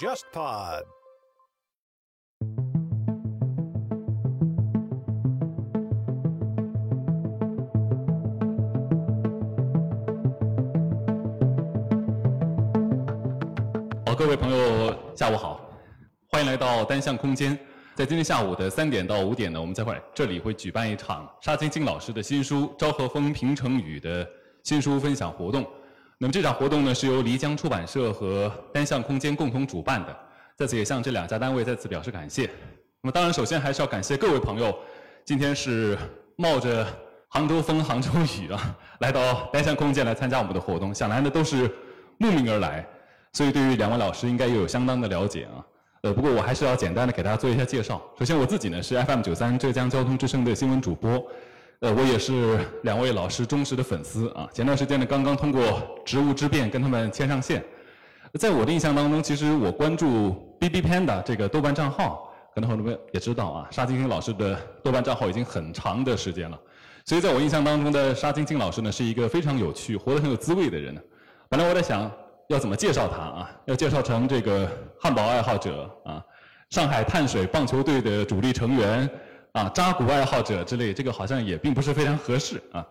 JustPod。好，各位朋友，下午好，欢迎来到单向空间。在今天下午的三点到五点呢，我们在会这里会举办一场沙金金老师的新书《昭和风平成语》的新书分享活动。那么这场活动呢，是由漓江出版社和单向空间共同主办的，在此也向这两家单位再次表示感谢。那么当然，首先还是要感谢各位朋友，今天是冒着杭州风、杭州雨啊，来到单向空间来参加我们的活动，想来呢都是慕名而来，所以对于两位老师应该也有相当的了解啊。呃，不过我还是要简单的给大家做一下介绍。首先我自己呢是 FM 九三浙江交通之声的新闻主播，呃，我也是两位老师忠实的粉丝啊。前段时间呢刚刚通过职务之便跟他们牵上线。在我的印象当中，其实我关注 BB Panda 这个豆瓣账号，可能很多朋友也知道啊，沙金星老师的豆瓣账号已经很长的时间了。所以在我印象当中的沙金星老师呢，是一个非常有趣、活得很有滋味的人。本来我在想要怎么介绍他啊，要介绍成这个汉堡爱好者啊，上海碳水棒球队的主力成员啊，扎古爱好者之类，这个好像也并不是非常合适啊。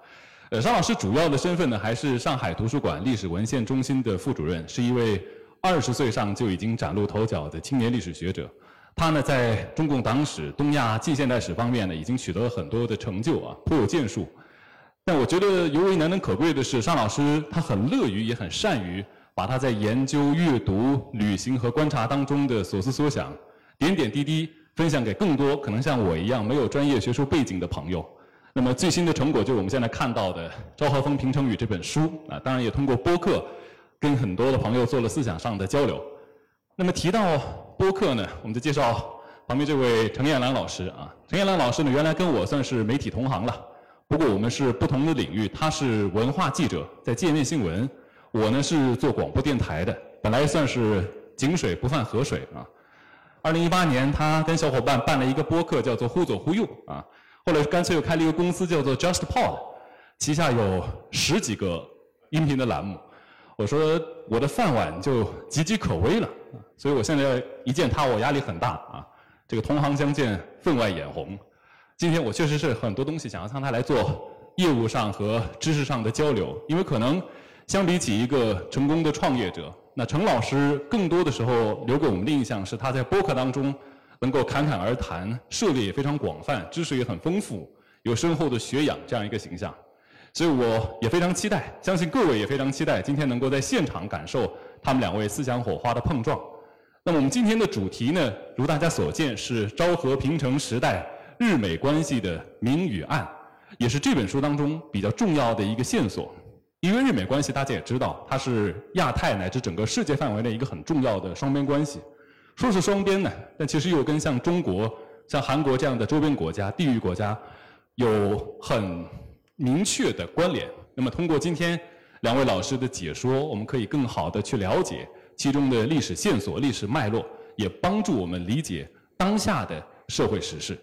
呃，沙老师主要的身份呢，还是上海图书馆历史文献中心的副主任，是一位二十岁上就已经崭露头角的青年历史学者。他呢，在中共党史、东亚近现代史方面呢，已经取得了很多的成就啊，颇有建树。但我觉得尤为难能可贵的是，沙老师他很乐于，也很善于把他在研究、阅读、旅行和观察当中的所思所想，点点滴滴分享给更多可能像我一样没有专业学术背景的朋友。那么最新的成果就是我们现在看到的《昭和风平成语》这本书啊，当然也通过播客跟很多的朋友做了思想上的交流。那么提到播客呢，我们就介绍旁边这位陈彦兰老师啊。陈彦兰老师呢，原来跟我算是媒体同行了，不过我们是不同的领域，他是文化记者，在界面新闻；我呢是做广播电台的，本来算是井水不犯河水啊。二零一八年，他跟小伙伴办了一个播客，叫做“忽左忽右”啊。后来干脆又开了一个公司，叫做 JustPod，旗下有十几个音频的栏目。我说我的饭碗就岌岌可危了，所以我现在要一见他，我压力很大啊。这个同行相见，分外眼红。今天我确实是很多东西想要向他来做业务上和知识上的交流，因为可能相比起一个成功的创业者，那程老师更多的时候留给我们的印象是他在播客当中。能够侃侃而谈，涉猎也非常广泛，知识也很丰富，有深厚的学养这样一个形象，所以我也非常期待，相信各位也非常期待今天能够在现场感受他们两位思想火花的碰撞。那么我们今天的主题呢，如大家所见是昭和平成时代日美关系的明与暗，也是这本书当中比较重要的一个线索。因为日美关系大家也知道，它是亚太乃至整个世界范围内一个很重要的双边关系。说是双边呢，但其实又跟像中国、像韩国这样的周边国家、地域国家有很明确的关联。那么，通过今天两位老师的解说，我们可以更好的去了解其中的历史线索、历史脉络，也帮助我们理解当下的社会时事。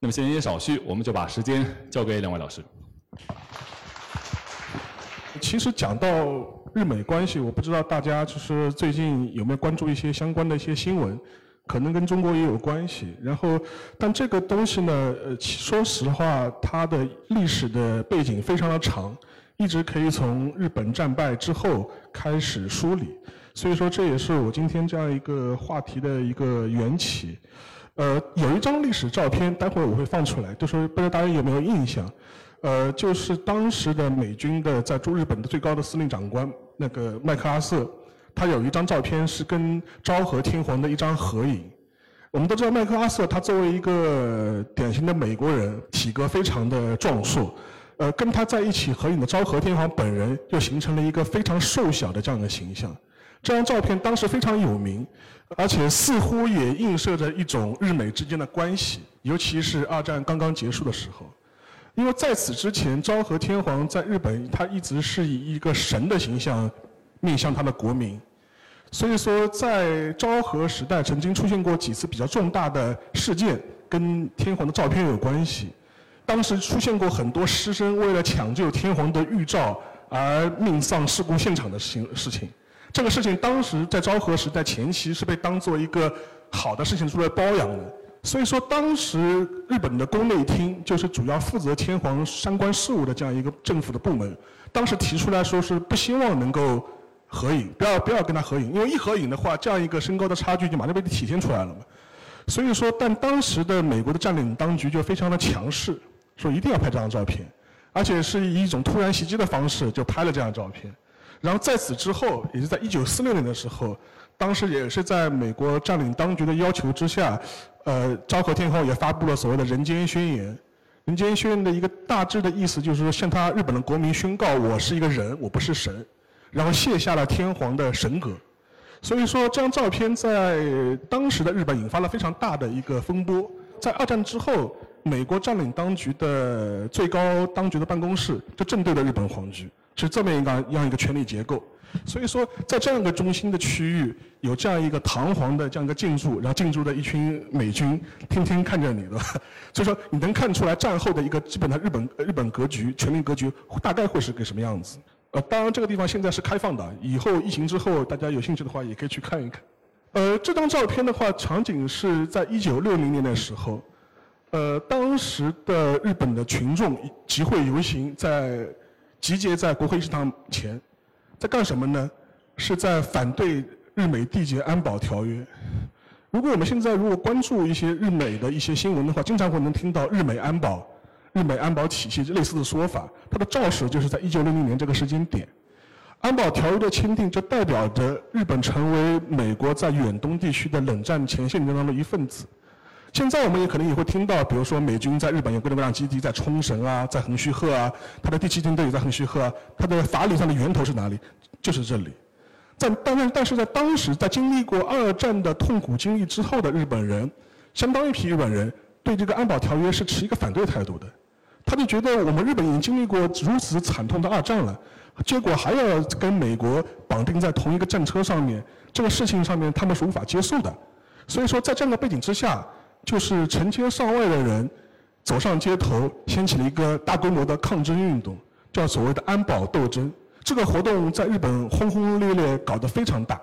那么，闲言少叙，我们就把时间交给两位老师。其实讲到日美关系，我不知道大家就是最近有没有关注一些相关的一些新闻，可能跟中国也有关系。然后，但这个东西呢，呃，说实话，它的历史的背景非常的长，一直可以从日本战败之后开始梳理。所以说，这也是我今天这样一个话题的一个缘起。呃，有一张历史照片，待会儿我会放出来，就说不知道大家有没有印象。呃，就是当时的美军的在驻日本的最高的司令长官那个麦克阿瑟，他有一张照片是跟昭和天皇的一张合影。我们都知道麦克阿瑟他作为一个典型的美国人，体格非常的壮硕，呃，跟他在一起合影的昭和天皇本人又形成了一个非常瘦小的这样的形象。这张照片当时非常有名，而且似乎也映射着一种日美之间的关系，尤其是二战刚刚结束的时候。因为在此之前，昭和天皇在日本，他一直是以一个神的形象面向他的国民，所以说在昭和时代曾经出现过几次比较重大的事件，跟天皇的照片有关系。当时出现过很多师生为了抢救天皇的玉照而命丧事故现场的事事情。这个事情当时在昭和时代前期是被当做一个好的事情出来包养的。所以说，当时日本的宫内厅就是主要负责天皇相关事务的这样一个政府的部门，当时提出来说是不希望能够合影，不要不要跟他合影，因为一合影的话，这样一个身高的差距就马上被体现出来了嘛。所以说，但当时的美国的占领当局就非常的强势，说一定要拍这张照片，而且是以一种突然袭击的方式就拍了这张照片。然后在此之后，也是在一九四六年的时候，当时也是在美国占领当局的要求之下，呃，昭和天皇也发布了所谓的人间宣言。人间宣言的一个大致的意思就是说，向他日本的国民宣告，我是一个人，我不是神，然后卸下了天皇的神格。所以说，这张照片在当时的日本引发了非常大的一个风波。在二战之后，美国占领当局的最高当局的办公室就正对着日本皇居。是这么一个样一个权力结构，所以说在这样一个中心的区域，有这样一个堂皇的这样一个建筑，然后进驻的一群美军，天天看着你对吧，所以说你能看出来战后的一个基本的日本日本格局、权力格局大概会是个什么样子。呃，当然这个地方现在是开放的，以后疫情之后大家有兴趣的话也可以去看一看。呃，这张照片的话，场景是在一九六零年的时候，呃，当时的日本的群众集会游行在。集结在国会议事堂前，在干什么呢？是在反对日美缔结安保条约。如果我们现在如果关注一些日美的一些新闻的话，经常会能听到日美安保、日美安保体系类似的说法。它的肇始就是在一九六零年这个时间点，安保条约的签订就代表着日本成为美国在远东地区的冷战前线当中的一份子。现在我们也可能也会听到，比如说美军在日本有各种各样基地，在冲绳啊，在横须贺啊，它的第七舰队也在横须贺啊，它的法理上的源头是哪里？就是这里。在但是但是在当时，在经历过二战的痛苦经历之后的日本人，相当一批日本人对这个安保条约是持一个反对态度的。他就觉得我们日本已经经历过如此惨痛的二战了，结果还要跟美国绑定在同一个战车上面，这个事情上面他们是无法接受的。所以说，在这样的背景之下。就是成千上万的人走上街头，掀起了一个大规模的抗争运动，叫所谓的安保斗争。这个活动在日本轰轰烈烈，搞得非常大。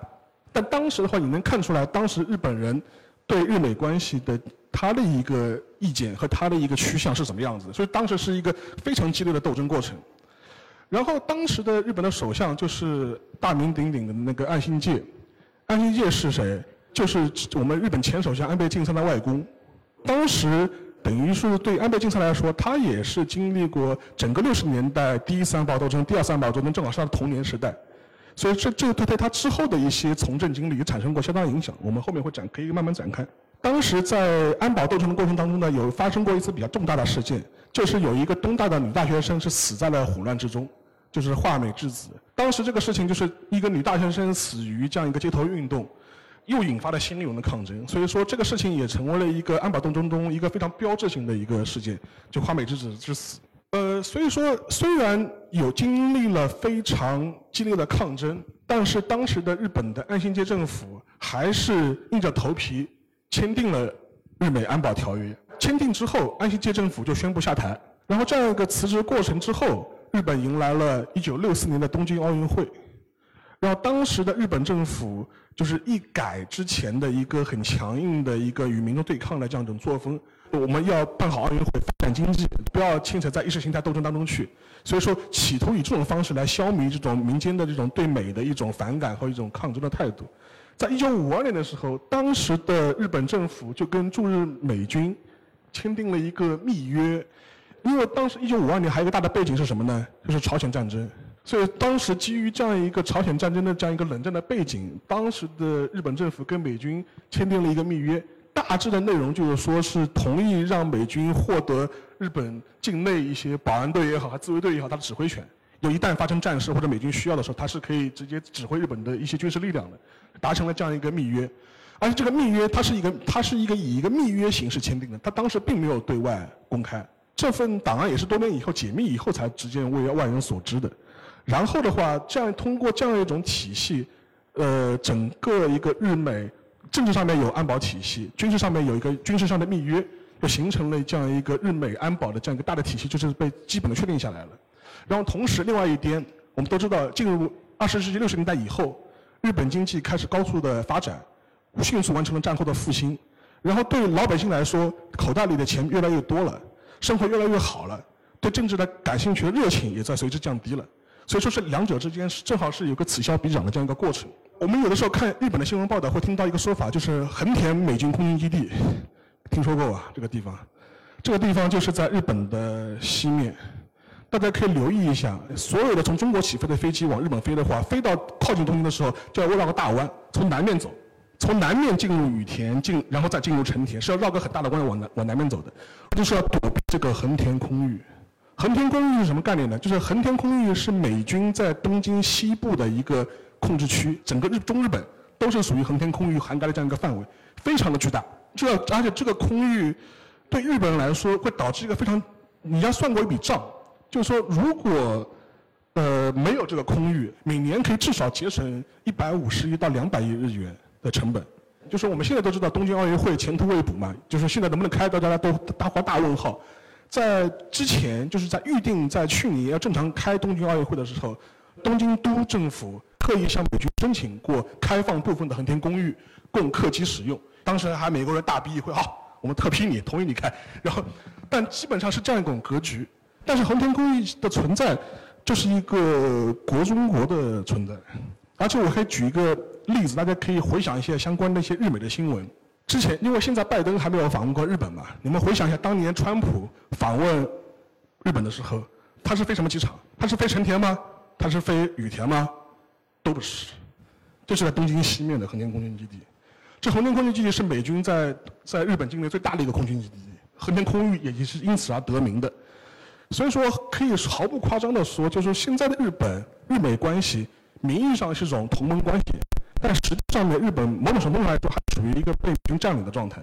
但当时的话，你能看出来，当时日本人对日美关系的他的一个意见和他的一个趋向是什么样子。所以当时是一个非常激烈的斗争过程。然后当时的日本的首相就是大名鼎鼎的那个岸信介。岸信介是谁？就是我们日本前首相安倍晋三的外公，当时等于是对安倍晋三来说，他也是经历过整个六十年代第一次安保斗争、第二次安保斗争，正好是他的童年时代，所以这这对对他之后的一些从政经历也产生过相当影响。我们后面会展可以慢慢展开。当时在安保斗争的过程当中呢，有发生过一次比较重大的事件，就是有一个东大的女大学生是死在了混乱之中，就是华美智子。当时这个事情就是一个女大学生死于这样一个街头运动。又引发了新一轮的抗争，所以说这个事情也成为了一个安保斗争中一个非常标志性的一个事件，就花美之子之死。呃，所以说虽然有经历了非常激烈的抗争，但是当时的日本的安信介政府还是硬着头皮签订了日美安保条约。签订之后，安信介政府就宣布下台。然后这样一个辞职过程之后，日本迎来了一九六四年的东京奥运会。然后当时的日本政府就是一改之前的一个很强硬的一个与民众对抗的这样一种作风，我们要办好奥运会，发展经济，不要牵扯在意识形态斗争当中去。所以说，企图以这种方式来消弭这种民间的这种对美的一种反感和一种抗争的态度。在一九五二年的时候，当时的日本政府就跟驻日美军签订了一个密约，因为当时一九五二年还有一个大的背景是什么呢？就是朝鲜战争。所以当时基于这样一个朝鲜战争的这样一个冷战的背景，当时的日本政府跟美军签订了一个密约，大致的内容就是说是同意让美军获得日本境内一些保安队也好，还自卫队也好，它的指挥权。有一旦发生战事或者美军需要的时候，它是可以直接指挥日本的一些军事力量的，达成了这样一个密约。而且这个密约它是一个它是一个以一个密约形式签订的，它当时并没有对外公开。这份档案也是多年以后解密以后才直接为外人所知的。然后的话，这样通过这样一种体系，呃，整个一个日美政治上面有安保体系，军事上面有一个军事上的密约，就形成了这样一个日美安保的这样一个大的体系，就是被基本的确定下来了。然后同时，另外一边，我们都知道，进入二十世纪六十年代以后，日本经济开始高速的发展，迅速完成了战后的复兴。然后对老百姓来说，口袋里的钱越来越多了，生活越来越好了，对政治的感兴趣的热情也在随之降低了。所以说是两者之间是正好是有个此消彼长的这样一个过程。我们有的时候看日本的新闻报道，会听到一个说法，就是横田美军空军基地，听说过吧？这个地方，这个地方就是在日本的西面。大家可以留意一下，所有的从中国起飞的飞机往日本飞的话，飞到靠近东京的时候，就要绕个大弯，从南面走，从南面进入羽田，进然后再进入成田，是要绕个很大的弯往南往南面走的，就是要躲避这个横田空域。横田空域是什么概念呢？就是横田空域是美军在东京西部的一个控制区，整个日中日本都是属于横田空域涵盖的这样一个范围，非常的巨大。这而且这个空域对日本人来说会导致一个非常，你要算过一笔账，就是说如果呃没有这个空域，每年可以至少节省一百五十亿到两百亿日元的成本。就是我们现在都知道东京奥运会前途未卜嘛，就是现在能不能开到大家都大画大问号。在之前，就是在预定在去年要正常开东京奥运会的时候，东京都政府特意向美军申请过开放部分的横田公寓供客机使用。当时还美国人大逼一会，好，我们特批你，同意你开。然后，但基本上是这样一种格局。但是横田公寓的存在，就是一个国中国的存在。而且我可以举一个例子，大家可以回想一下相关的一些日美的新闻。之前，因为现在拜登还没有访问过日本嘛，你们回想一下，当年川普访问日本的时候，他是飞什么机场？他是飞成田吗？他是飞羽田吗？都不是，就是在东京西面的横田空军基地。这横田空军基地是美军在在日本境内最大的一个空军基地，横田空域也是因此而得名的。所以说，可以毫不夸张的说，就是现在的日本日美关系，名义上是一种同盟关系。但实际上面，日本某种程度上来说还处于一个被美军占领的状态。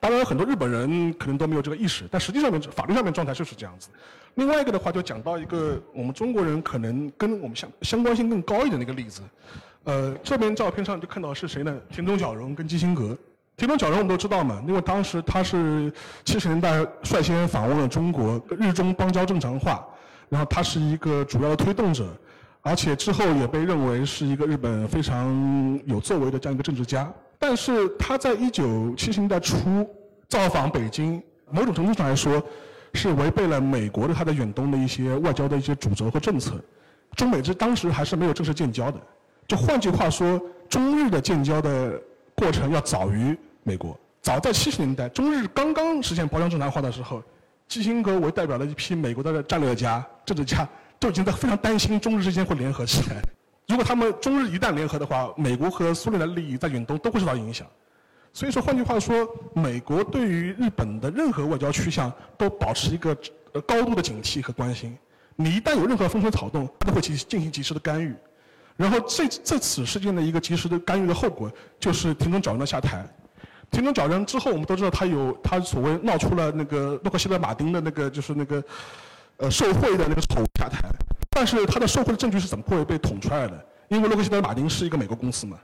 当然，很多日本人可能都没有这个意识，但实际上面法律上面状态就是这样子。另外一个的话，就讲到一个我们中国人可能跟我们相相关性更高一点的一个例子。呃，这边照片上就看到是谁呢？田中角荣跟基辛格。田中角荣我们都知道嘛，因为当时他是七十年代率先访问了中国，日中邦交正常化，然后他是一个主要的推动者。而且之后也被认为是一个日本非常有作为的这样一个政治家，但是他在一九七十年代初造访北京，某种程度上来说，是违背了美国的他的远东的一些外交的一些主轴和政策。中美之当时还是没有正式建交的，就换句话说，中日的建交的过程要早于美国。早在七十年代，中日刚刚实现包交正常化的时候，基辛格为代表的一批美国的战略家、政治家。就已经在非常担心中日之间会联合起来。如果他们中日一旦联合的话，美国和苏联的利益在远东都会受到影响。所以说，换句话说，美国对于日本的任何外交趋向都保持一个高度的警惕和关心。你一旦有任何风吹草动，他都会进进行及时的干预。然后这这次事件的一个及时的干预的后果，就是田中角荣的下台。田中角荣之后，我们都知道他有他所谓闹出了那个洛克希德马丁的那个就是那个。呃，受贿的那个丑下台，但是他的受贿的证据是怎么会被捅出来的？因为洛克希德马丁是一个美国公司嘛，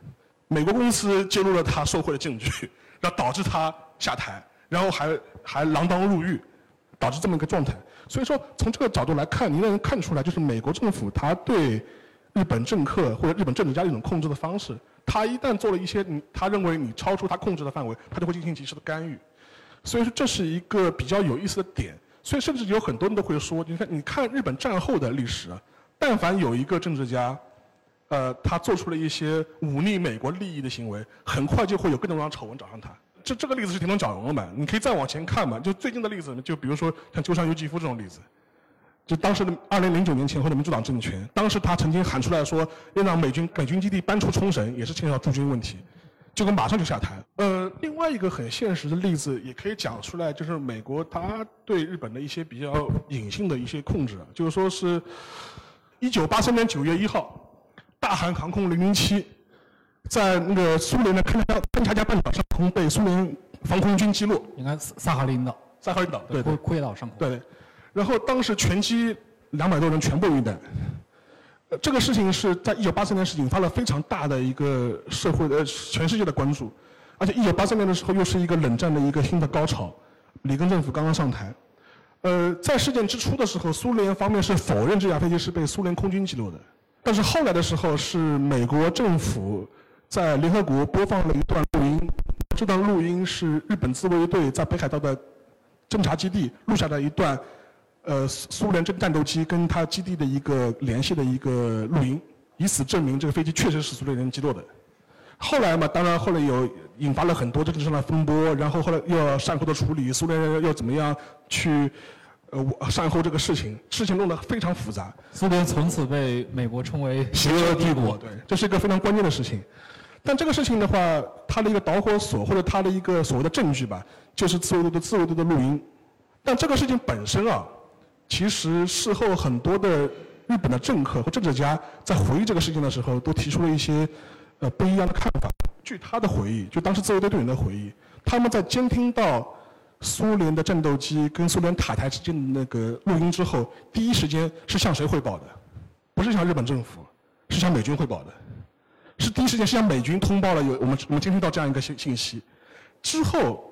美国公司揭露了他受贿的证据，然后导致他下台，然后还还锒铛入狱，导致这么一个状态。所以说，从这个角度来看，你能看出来，就是美国政府他对日本政客或者日本政治家一种控制的方式，他一旦做了一些你他认为你超出他控制的范围，他就会进行及时的干预。所以说，这是一个比较有意思的点。所以，甚至有很多人都会说，你看，你看日本战后的历史，但凡有一个政治家，呃，他做出了一些忤逆美国利益的行为，很快就会有各种各样丑闻找上他。这这个例子是田中角荣了嘛？你可以再往前看嘛，就最近的例子，就比如说像鸠山由纪夫这种例子，就当时的二零零九年前后的民主党政权，当时他曾经喊出来说要让美军美军基地搬出冲绳，也是牵涉到驻军问题。结果马上就下台。呃，另外一个很现实的例子也可以讲出来，就是美国它对日本的一些比较隐性的一些控制，就是说是，一九八三年九月一号，大韩航空零零七，在那个苏联的勘察勘察加半岛上空被苏联防空军击落。应该萨哈林岛。萨哈林岛，对对。库页岛上空。对。然后当时全机两百多人全部遇难。这个事情是在一九八三年是引发了非常大的一个社会的全世界的关注，而且一九八三年的时候又是一个冷战的一个新的高潮，里根政府刚刚上台，呃，在事件之初的时候，苏联方面是否认这架飞机是被苏联空军击落的，但是后来的时候，是美国政府在联合国播放了一段录音，这段录音是日本自卫队在北海道的侦察基地录下的一段，呃，苏联这个战斗机跟它基地的一个联系的一个录音，以此证明这个飞机确实是苏联人击落的。后来嘛，当然后来有引发了很多政治上的风波，然后后来又要善后的处理，苏联人要怎么样去？呃，善后这个事情，事情弄得非常复杂。苏联从此被美国称为邪恶帝国。对，这是一个非常关键的事情。但这个事情的话，它的一个导火索或者它的一个所谓的证据吧，就是自由度的自由度的录音。但这个事情本身啊，其实事后很多的日本的政客和政治家在回忆这个事情的时候，都提出了一些呃不一样的看法。据他的回忆，就当时自卫队队员的回忆，他们在监听到。苏联的战斗机跟苏联塔台之间的那个录音之后，第一时间是向谁汇报的？不是向日本政府，是向美军汇报的。是第一时间是向美军通报了有我们我们监听到这样一个信信息。之后，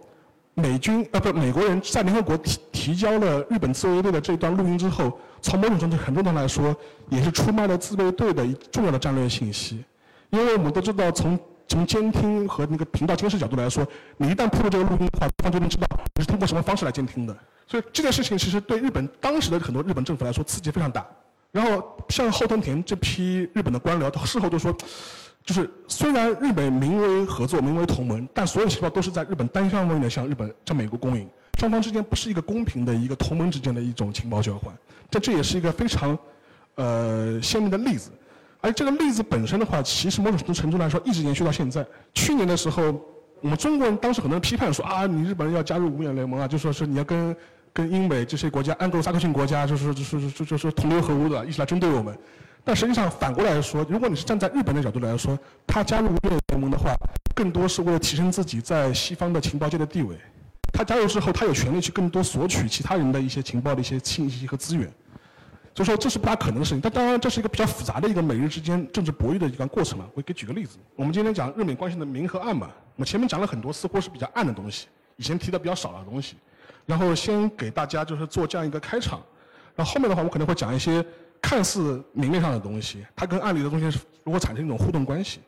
美军呃不美国人在联合国提提交了日本自卫队的这段录音之后，从某种程度很多上来说，也是出卖了自卫队的一重要的战略信息。因为我们都知道从。从监听和那个频道监视角度来说，你一旦披露这个录音的话，对方就能知道你是通过什么方式来监听的。所以这件事情其实对日本当时的很多日本政府来说刺激非常大。然后像后藤田这批日本的官僚，他事后就说，就是虽然日本名为合作、名为同盟，但所有情报都是在日本单向面的向日本、向美国供应，双方之间不是一个公平的一个同盟之间的一种情报交换。这这也是一个非常呃鲜明的例子。而这个例子本身的话，其实某种程度来说一直延续到现在。去年的时候，我们中国人当时很多人批判说啊，你日本人要加入五眼联盟啊，就说是你要跟跟英美这些国家、安格鲁萨克逊国家，就是就是就就是同流合污的，一起来针对我们。但实际上反过来说，如果你是站在日本的角度来说，他加入五眼联盟的话，更多是为了提升自己在西方的情报界的地位。他加入之后，他有权利去更多索取其他人的一些情报的一些信息和资源。所以说这是不大可能的事情，但当然这是一个比较复杂的一个美日之间政治博弈的一个过程了。我给举个例子，我们今天讲日美关系的明和暗嘛，我前面讲了很多似乎是比较暗的东西，以前提的比较少的东西，然后先给大家就是做这样一个开场，然后后面的话我可能会讲一些看似明面上的东西，它跟暗里的东西如何产生一种互动关系。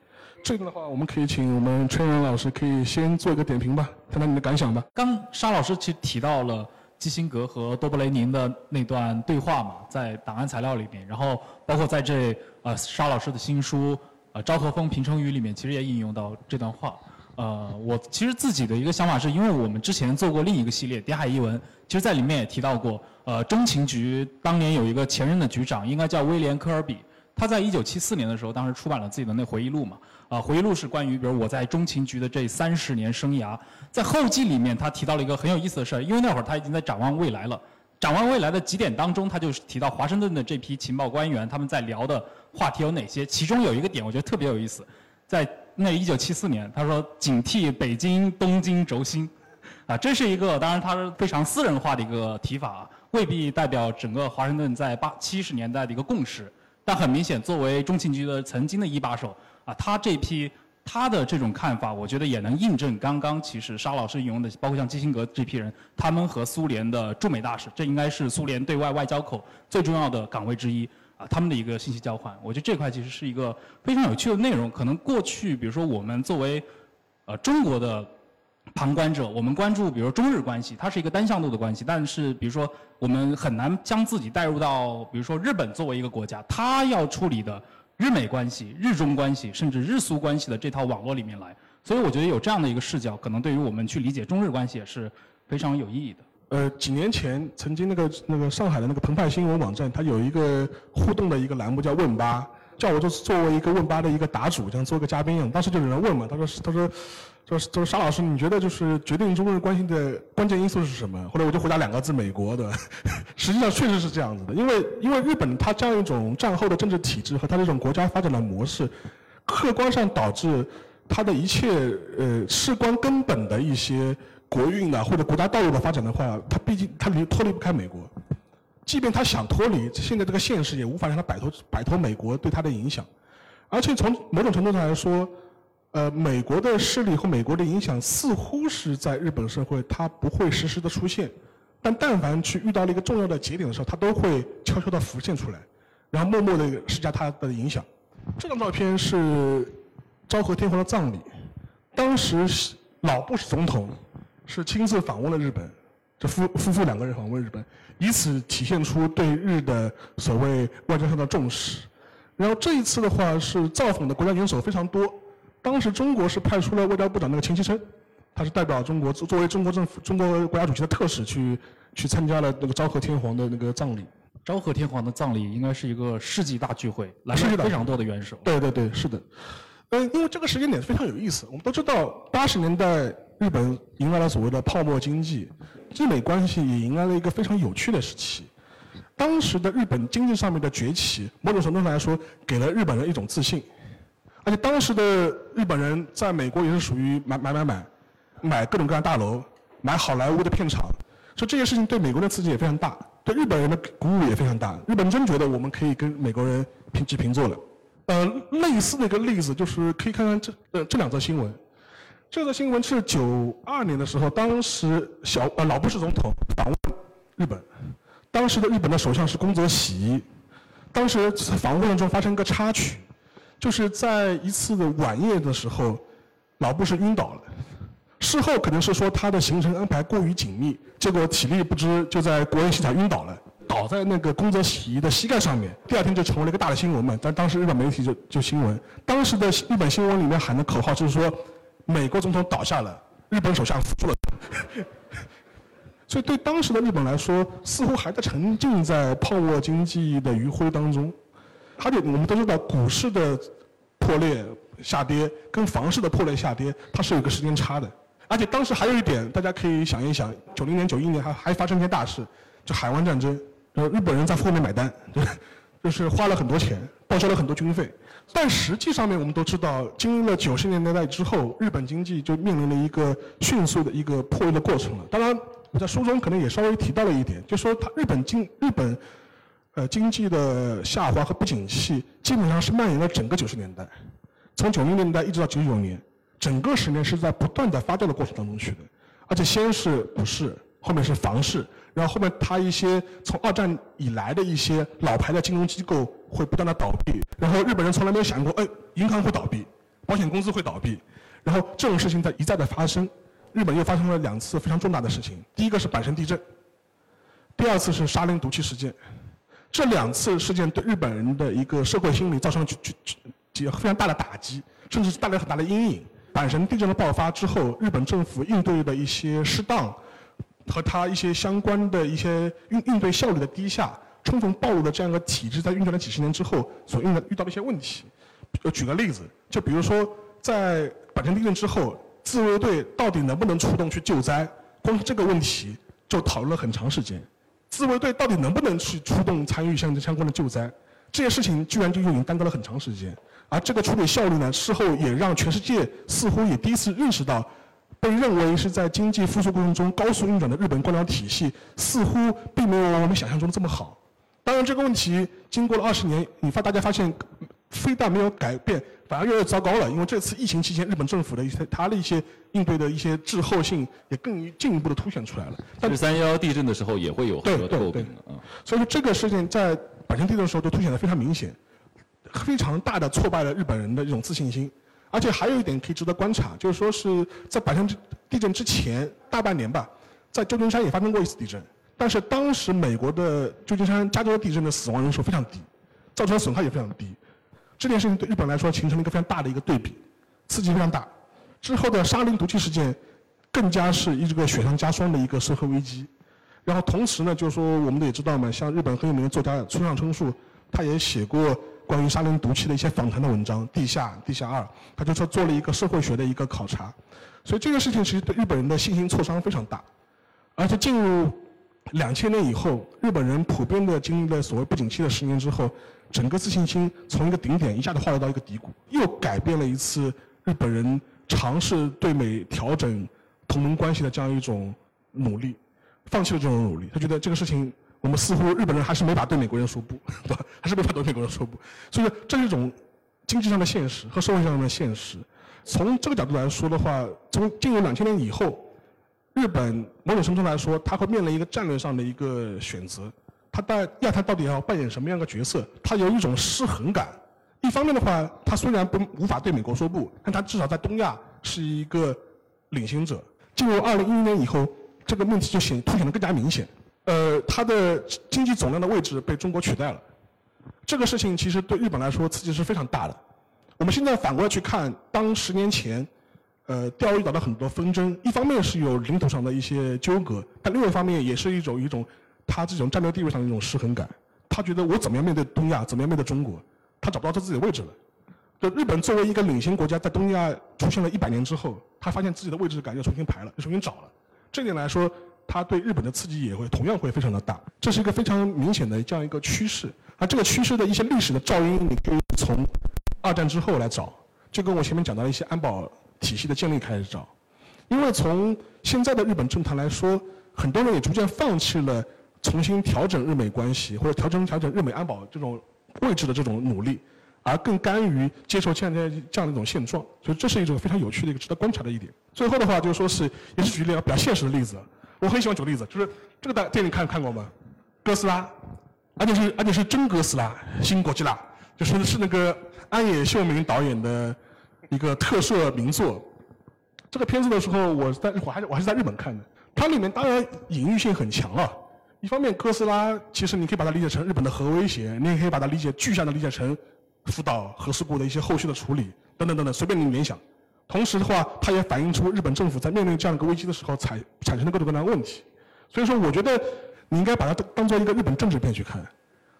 这个的话，我们可以请我们崔阳老师可以先做一个点评吧，谈谈你的感想吧。刚沙老师其实提到了。基辛格和多布雷宁的那段对话嘛，在档案材料里面，然后包括在这呃沙老师的新书呃《昭和风平成语》里面，其实也引用到这段话。呃，我其实自己的一个想法是，因为我们之前做过另一个系列《谍海译文》，其实在里面也提到过，呃，中情局当年有一个前任的局长，应该叫威廉科尔比。他在一九七四年的时候，当时出版了自己的那回忆录嘛，啊，回忆录是关于比如我在中情局的这三十年生涯，在后记里面他提到了一个很有意思的事儿，因为那会儿他已经在展望未来了，展望未来的几点当中，他就提到华盛顿的这批情报官员他们在聊的话题有哪些，其中有一个点我觉得特别有意思，在那一九七四年，他说警惕北京东京轴心，啊，这是一个当然他是非常私人化的一个提法，未必代表整个华盛顿在八七十年代的一个共识。但很明显，作为中情局的曾经的一把手啊，他这批他的这种看法，我觉得也能印证刚刚其实沙老师引用的，包括像基辛格这批人，他们和苏联的驻美大使，这应该是苏联对外外交口最重要的岗位之一啊，他们的一个信息交换，我觉得这块其实是一个非常有趣的内容。可能过去，比如说我们作为呃中国的。旁观者，我们关注，比如说中日关系，它是一个单向度的关系。但是，比如说，我们很难将自己带入到，比如说日本作为一个国家，它要处理的日美关系、日中关系，甚至日苏关系的这套网络里面来。所以，我觉得有这样的一个视角，可能对于我们去理解中日关系也是非常有意义的。呃，几年前，曾经那个那个上海的那个澎湃新闻网站，它有一个互动的一个栏目叫“问吧”，叫我就是作为一个问吧的一个答主，像做个嘉宾一样。当时就有人问嘛，他说他说。就是，就是沙老师，你觉得就是决定中日关系的关键因素是什么？后来我就回答两个字：美国的。实际上确实是这样子的，因为因为日本它这样一种战后的政治体制和它这种国家发展的模式，客观上导致它的一切呃事关根本的一些国运的或者国家道路的发展的话，它毕竟它离脱离不开美国。即便他想脱离，现在这个现实也无法让他摆脱摆脱美国对他的影响。而且从某种程度上来说。呃，美国的势力和美国的影响似乎是在日本社会，它不会实时的出现，但但凡去遇到了一个重要的节点的时候，它都会悄悄的浮现出来。然后默默的施加他的影响。这张照片是昭和天皇的葬礼，当时老布什总统是亲自访问了日本，这夫夫妇两个人访问日本，以此体现出对日的所谓外交上的重视。然后这一次的话是造访的国家元首非常多，当时中国是派出了外交部长那个钱其琛，他是代表中国作作为中国政府中国国家主席的特使去去参加了那个昭和天皇的那个葬礼。昭和天皇的葬礼应该是一个世纪大聚会，来了非常多的元首。对对对，是的。嗯，因为这个时间点非常有意思。我们都知道，八十年代日本迎来了所谓的泡沫经济，日美关系也迎来了一个非常有趣的时期。当时的日本经济上面的崛起，某种程度上来说，给了日本人一种自信。而且当时的日本人在美国也是属于买买买买，买各种各样大楼，买好莱坞的片场，所以这些事情对美国的刺激也非常大。对日本人的鼓舞也非常大，日本真觉得我们可以跟美国人平起平坐了。呃，类似的一个例子就是可以看看这呃这两则新闻。这则新闻是九二年的时候，当时小呃老布什总统访问日本，当时的日本的首相是宫泽喜，当时访问过程中发生一个插曲，就是在一次的晚宴的时候，老布什晕倒了。事后可能是说他的行程安排过于紧密，结果体力不支，就在国宴现场晕倒了，倒在那个宫泽喜的膝盖上面。第二天就成为了一个大的新闻嘛。但当时日本媒体就就新闻，当时的日本新闻里面喊的口号就是说，美国总统倒下了，日本首相扶了。所以对当时的日本来说，似乎还在沉浸在泡沫经济的余晖当中。而且我们都知道，股市的破裂下跌跟房市的破裂下跌，它是有个时间差的。而且当时还有一点，大家可以想一想，九零年、九一年还还发生一件大事，就海湾战争，呃，日本人在后面买单，就是花了很多钱，报销了很多军费。但实际上面我们都知道，经历了九十年代之后，日本经济就面临了一个迅速的一个破裂的过程了。当然，我在书中可能也稍微提到了一点，就说它日本经日本，呃，经济的下滑和不景气，基本上是蔓延了整个九十年代，从九零年代一直到九九年。整个十年是在不断的发酵的过程当中去的，而且先是股市，后面是房市，然后后面它一些从二战以来的一些老牌的金融机构会不断的倒闭，然后日本人从来没有想过，哎，银行会倒闭，保险公司会倒闭，然后这种事情在一再的发生，日本又发生了两次非常重大的事情，第一个是阪神地震，第二次是沙林毒气事件，这两次事件对日本人的一个社会心理造成了巨巨巨非常大的打击，甚至是带来很大的阴影。阪神地震的爆发之后，日本政府应对的一些失当，和他一些相关的一些应应对效率的低下，充分暴露了这样一个体制在运转了几十年之后所遇到遇到的一些问题。举个例子，就比如说在阪神地震之后，自卫队到底能不能出动去救灾？光是这个问题就讨论了很长时间。自卫队到底能不能去出动参与相相关的救灾？这些事情居然就已经耽搁了很长时间。而这个处理效率呢，事后也让全世界似乎也第一次认识到，被认为是在经济复苏过程中高速运转的日本官僚体系，似乎并没有我们想象中的这么好。当然，这个问题经过了二十年，你发大家发现，非但没有改变，反而越来越糟糕了。因为这次疫情期间，日本政府的一些他的一些应对的一些滞后性，也更进一步的凸显出来了。但是三幺幺地震的时候也会有很多诟病的啊。所以说，这个事情在阪神地震的时候就凸显的非常明显。非常大的挫败了日本人的这种自信心，而且还有一点可以值得观察，就是说是在阪神地震之前大半年吧，在旧金山也发生过一次地震，但是当时美国的旧金山、加州地震的死亡人数非常低，造成的损害也非常低，这件事情对日本来说形成了一个非常大的一个对比，刺激非常大。之后的沙林毒气事件，更加是一个雪上加霜的一个社会危机。然后同时呢，就是说我们也知道嘛，像日本很有名的作家村上春树，他也写过。关于沙林毒气的一些访谈的文章，《地下》《地下二》，他就说做了一个社会学的一个考察，所以这个事情其实对日本人的信心挫伤非常大，而且进入两千年以后，日本人普遍的经历了所谓不景气的十年之后，整个自信心从一个顶点一下子滑落到一个低谷，又改变了一次日本人尝试对美调整同盟关系的这样一种努力，放弃了这种努力，他觉得这个事情。我们似乎日本人还是没法对美国人说不，对吧？还是没法对美国人说不，所以说这是一种经济上的现实和社会上的现实。从这个角度来说的话，从进入两千年以后，日本某种程度来说，它会面临一个战略上的一个选择，它在亚太到底要扮演什么样的角色？它有一种失衡感。一方面的话，他虽然不无法对美国说不，但他至少在东亚是一个领先者。进入二零一零年以后，这个问题就显凸显得更加明显。呃，它的经济总量的位置被中国取代了。这个事情其实对日本来说刺激是非常大的。我们现在反过来去看，当十年前，呃，钓鱼岛的很多纷争，一方面是有领土上的一些纠葛，但另外一方面也是一种一种他这种战略地位上的一种失衡感。他觉得我怎么样面对东亚，怎么样面对中国？他找不到他自己的位置了。就日本作为一个领先国家，在东亚出现了一百年之后，他发现自己的位置感要重新排了，要重新找了。这点来说，它对日本的刺激也会同样会非常的大。这是一个非常明显的这样一个趋势。而这个趋势的一些历史的噪音，你可以从二战之后来找，就跟我前面讲到一些安保体系的建立开始找。因为从现在的日本政坛来说，很多人也逐渐放弃了重新调整日美关系或者调整调整日美安保这种。位置的这种努力，而更甘于接受现在这样的一种现状，所以这是一种非常有趣的一个值得观察的一点。最后的话就是说是也是举例比较现实的例子，我很喜欢举例子，就是这个大电影看看过吗？哥斯拉，而且是而且是真哥斯拉，新国际拉，就是是那个安野秀明导演的一个特摄名作。这个片子的时候，我在我还是我还是在日本看的，它里面当然隐喻性很强啊。一方面，哥斯拉其实你可以把它理解成日本的核威胁，你也可以把它理解具象的理解成福岛核事故的一些后续的处理等等等等，随便你联想。同时的话，它也反映出日本政府在面对这样一个危机的时候产产生的各种各样的问题。所以说，我觉得你应该把它当做一个日本政治片去看，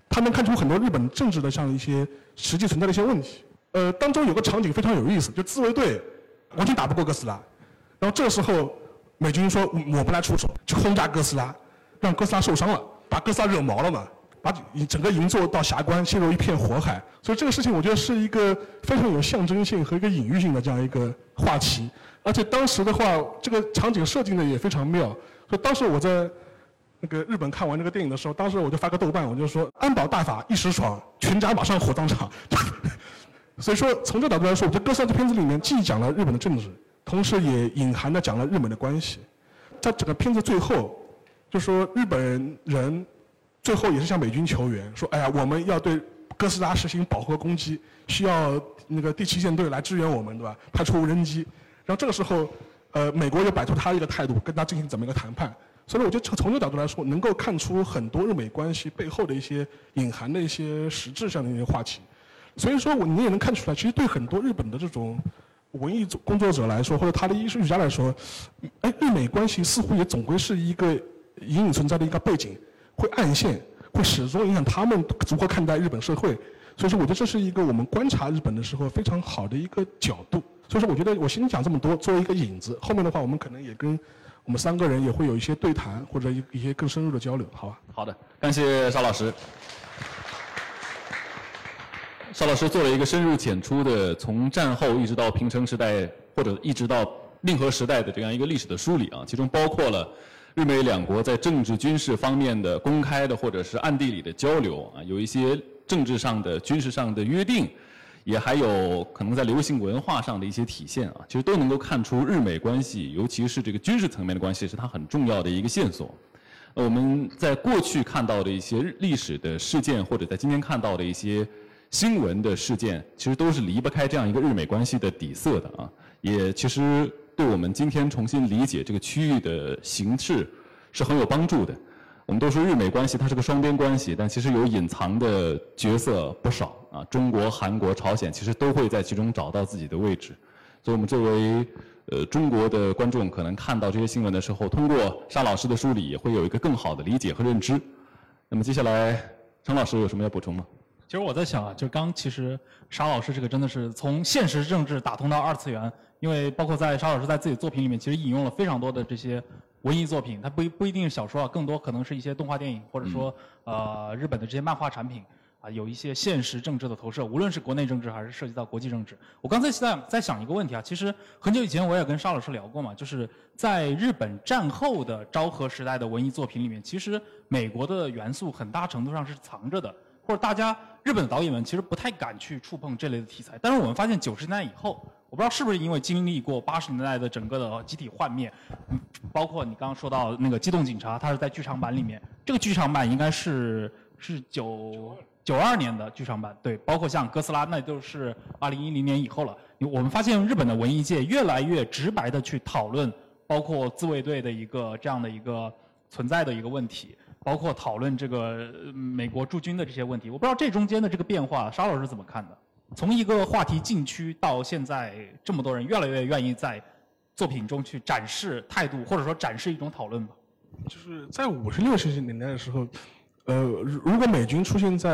它能看出很多日本政治的这样一些实际存在的一些问题。呃，当中有个场景非常有意思，就自卫队完全打不过哥斯拉，然后这时候美军说我不来出手，去轰炸哥斯拉。让哥斯拉受伤了，把哥斯拉惹毛了嘛，把整个银座到霞关陷入一片火海。所以这个事情我觉得是一个非常有象征性和一个隐喻性的这样一个话题。而且当时的话，这个场景设定的也非常妙。所以当时我在那个日本看完这个电影的时候，当时我就发个豆瓣，我就说安保大法一时爽，全家马上火葬场。所以说从这角度来说，我觉得哥斯拉这片子里面既讲了日本的政治，同时也隐含的讲了日本的关系。在整个片子最后。就说日本人最后也是向美军求援，说：“哎呀，我们要对哥斯拉实行饱和攻击，需要那个第七舰队来支援我们，对吧？派出无人机。”然后这个时候，呃，美国又摆出他一个态度，跟他进行怎么一个谈判。所以，我觉得从这个角度来说，能够看出很多日美关系背后的一些隐含的一些实质上的一些话题。所以说，我你也能看出来，其实对很多日本的这种文艺工作者来说，或者他的艺术家来说，哎，日美关系似乎也总归是一个。隐隐存在的一个背景，会暗线，会始终影响他们如何看待日本社会。所以说，我觉得这是一个我们观察日本的时候非常好的一个角度。所以说，我觉得我先讲这么多，作为一个引子。后面的话，我们可能也跟我们三个人也会有一些对谈，或者一一些更深入的交流，好吧？好的，感谢邵老师。邵老师做了一个深入浅出的，从战后一直到平成时代，或者一直到令和时代的这样一个历史的梳理啊，其中包括了。日美两国在政治军事方面的公开的或者是暗地里的交流啊，有一些政治上的、军事上的约定，也还有可能在流行文化上的一些体现啊，其实都能够看出日美关系，尤其是这个军事层面的关系，是它很重要的一个线索。我们在过去看到的一些历史的事件，或者在今天看到的一些新闻的事件，其实都是离不开这样一个日美关系的底色的啊，也其实。对我们今天重新理解这个区域的形势是很有帮助的。我们都说日美关系它是个双边关系，但其实有隐藏的角色不少啊。中国、韩国、朝鲜其实都会在其中找到自己的位置。所以我们作为呃中国的观众，可能看到这些新闻的时候，通过沙老师的梳理，也会有一个更好的理解和认知。那么接下来，程老师有什么要补充吗？其实我在想啊，就刚其实沙老师这个真的是从现实政治打通到二次元。因为包括在沙老师在自己作品里面，其实引用了非常多的这些文艺作品，它不不一定是小说啊，更多可能是一些动画电影，或者说呃日本的这些漫画产品啊，有一些现实政治的投射，无论是国内政治还是涉及到国际政治。我刚才在在想一个问题啊，其实很久以前我也跟沙老师聊过嘛，就是在日本战后的昭和时代的文艺作品里面，其实美国的元素很大程度上是藏着的，或者大家日本的导演们其实不太敢去触碰这类的题材，但是我们发现九十年代以后。我不知道是不是因为经历过八十年代的整个的集体幻灭，包括你刚刚说到那个机动警察，它是在剧场版里面，这个剧场版应该是是九九二年的剧场版，对，包括像哥斯拉，那都是二零一零年以后了。我们发现日本的文艺界越来越直白的去讨论，包括自卫队的一个这样的一个存在的一个问题。包括讨论这个美国驻军的这些问题，我不知道这中间的这个变化，沙老师怎么看的？从一个话题禁区到现在这么多人越来越愿意在作品中去展示态度，或者说展示一种讨论吧。就是在五十六世纪年代的时候，呃，如果美军出现在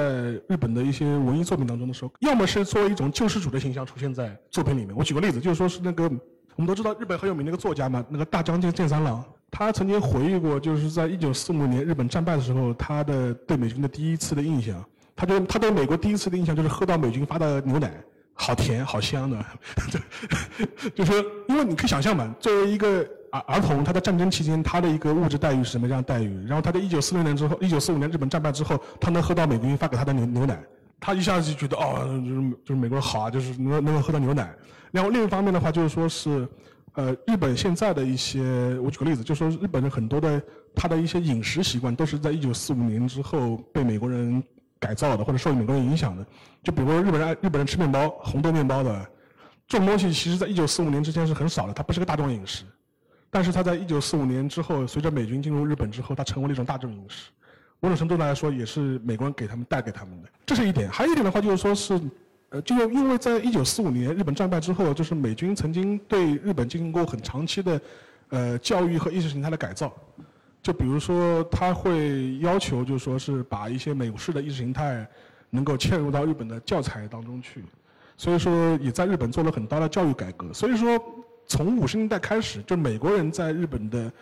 日本的一些文艺作品当中的时候，要么是作为一种救世主的形象出现在作品里面。我举个例子，就是说是那个我们都知道日本很有名那个作家嘛，那个大将军剑三郎。他曾经回忆过，就是在一九四五年日本战败的时候，他的对美军的第一次的印象，他对他对美国第一次的印象就是喝到美军发的牛奶，好甜好香的，就说因为你可以想象嘛，作为一个儿儿童，他在战争期间他的一个物质待遇是什么样待遇，然后他在一九四六年之后，一九四五年日本战败之后，他能喝到美军发给他的牛牛奶，他一下子就觉得哦，就是就是美国人好啊，就是能能够喝到牛奶，然后另一方面的话就是说是。呃，日本现在的一些，我举个例子，就说日本人很多的他的一些饮食习惯，都是在一九四五年之后被美国人改造的，或者受美国人影响的。就比如说日本人爱，日本人吃面包，红豆面包的这种东西，其实在一九四五年之前是很少的，它不是个大众饮食。但是它在一九四五年之后，随着美军进入日本之后，它成为了一种大众饮食。某种程度来说，也是美国人给他们带给他们的。这是一点。还有一点的话，就是说是。就因为在一九四五年日本战败之后，就是美军曾经对日本进行过很长期的，呃，教育和意识形态的改造。就比如说，他会要求，就说是把一些美式的意识形态能够嵌入到日本的教材当中去。所以说，也在日本做了很大的教育改革。所以说，从五十年代开始，就美国人在日本的，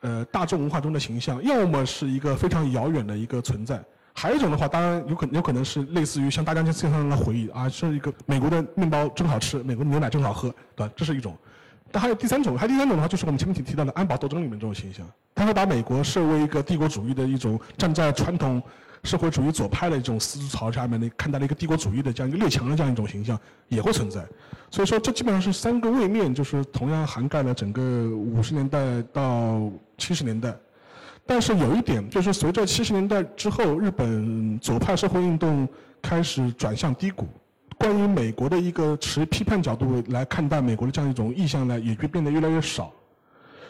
呃，大众文化中的形象，要么是一个非常遥远的一个存在。还有一种的话，当然有可有可能是类似于像大将军身上的回忆啊，是一个美国的面包真好吃，美国的牛奶真好喝，对吧？这是一种。但还有第三种，还有第三种的话，就是我们前面提提到的安保斗争里面这种形象，他会把美国设为一个帝国主义的一种站在传统社会主义左派的一种思潮下面的看待了一个帝国主义的这样一个列强的这样一种形象也会存在。所以说，这基本上是三个位面，就是同样涵盖了整个五十年代到七十年代。但是有一点，就是随着七十年代之后，日本左派社会运动开始转向低谷，关于美国的一个持批判角度来看待美国的这样一种意向呢，也就变得越来越少。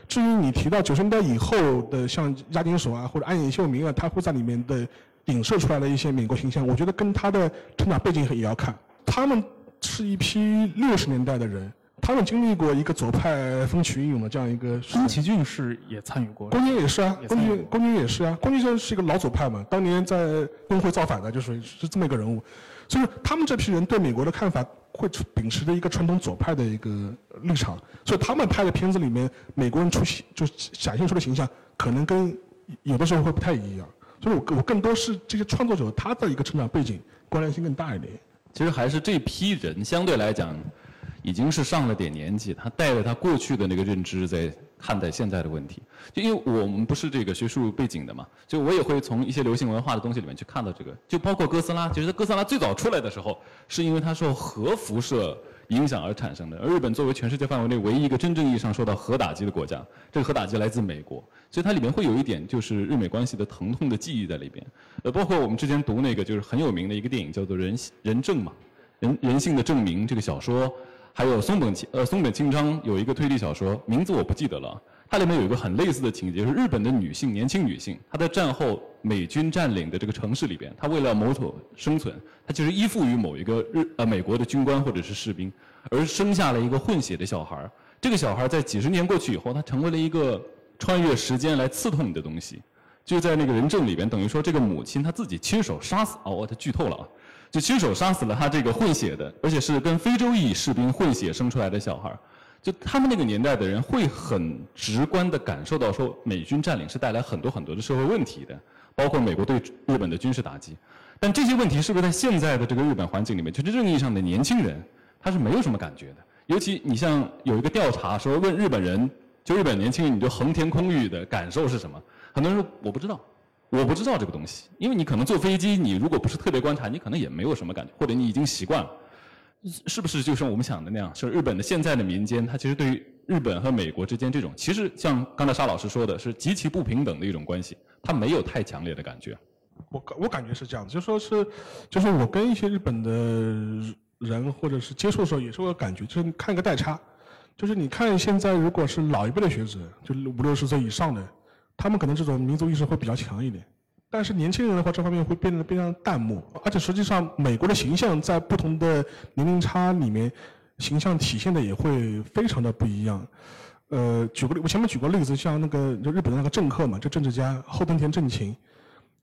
至于你提到九十年代以后的像押井守啊或者安野秀明啊，他会在里面的影射出来的一些美国形象，我觉得跟他的成长背景也要看。他们是一批六十年代的人。他们经历过一个左派风起云涌的这样一个。宫崎骏是也参与过。宫崎也是啊，宫崎宫崎也是啊，宫崎骏是一个老左派嘛，当年在工会造反的，就是是这么一个人物。所以他们这批人对美国的看法会秉持着一个传统左派的一个立场，所以他们拍的片子里面，美国人出现就展现出的形象，可能跟有的时候会不太一样。所以我我更多是这些创作者他的一个成长背景关联性更大一点。其实还是这批人相对来讲。已经是上了点年纪，他带着他过去的那个认知在看待现在的问题。就因为我们不是这个学术背景的嘛，就我也会从一些流行文化的东西里面去看到这个。就包括哥斯拉，其实哥斯拉最早出来的时候，是因为它受核辐射影响而产生的。而日本作为全世界范围内唯一一个真正意义上受到核打击的国家，这个核打击来自美国，所以它里面会有一点就是日美关系的疼痛的记忆在里边。呃，包括我们之前读那个就是很有名的一个电影叫做《人人证》嘛，人人性的证明这个小说。还有松本清呃松本清张有一个推理小说，名字我不记得了。它里面有一个很类似的情节，是日本的女性年轻女性，她在战后美军占领的这个城市里边，她为了谋求生存，她就是依附于某一个日呃美国的军官或者是士兵，而生下了一个混血的小孩。这个小孩在几十年过去以后，他成为了一个穿越时间来刺痛你的东西。就在那个人证里边，等于说这个母亲她自己亲手杀死哦，我剧透了啊。就亲手杀死了他这个混血的，而且是跟非洲裔士兵混血生出来的小孩就他们那个年代的人会很直观地感受到，说美军占领是带来很多很多的社会问题的，包括美国对日本的军事打击。但这些问题是不是在现在的这个日本环境里面，就真正意义上的年轻人他是没有什么感觉的？尤其你像有一个调查说问日本人，就日本年轻人，你对横田空域的感受是什么？很多人说我不知道。我不知道这个东西，因为你可能坐飞机，你如果不是特别观察，你可能也没有什么感觉，或者你已经习惯了。是不是就像我们想的那样？是日本的现在的民间，它其实对于日本和美国之间这种，其实像刚才沙老师说的，是极其不平等的一种关系，它没有太强烈的感觉。我感我感觉是这样，就说是，就是我跟一些日本的人或者是接触的时候，也是有感觉，就是看个代差，就是你看现在如果是老一辈的学者，就五六十岁以上的，他们可能这种民族意识会比较强一点。但是年轻人的话，这方面会变得非常淡漠，而且实际上美国的形象在不同的年龄差里面，形象体现的也会非常的不一样。呃，举个例，我前面举过例子，像那个就日本的那个政客嘛，就政治家后藤田正晴，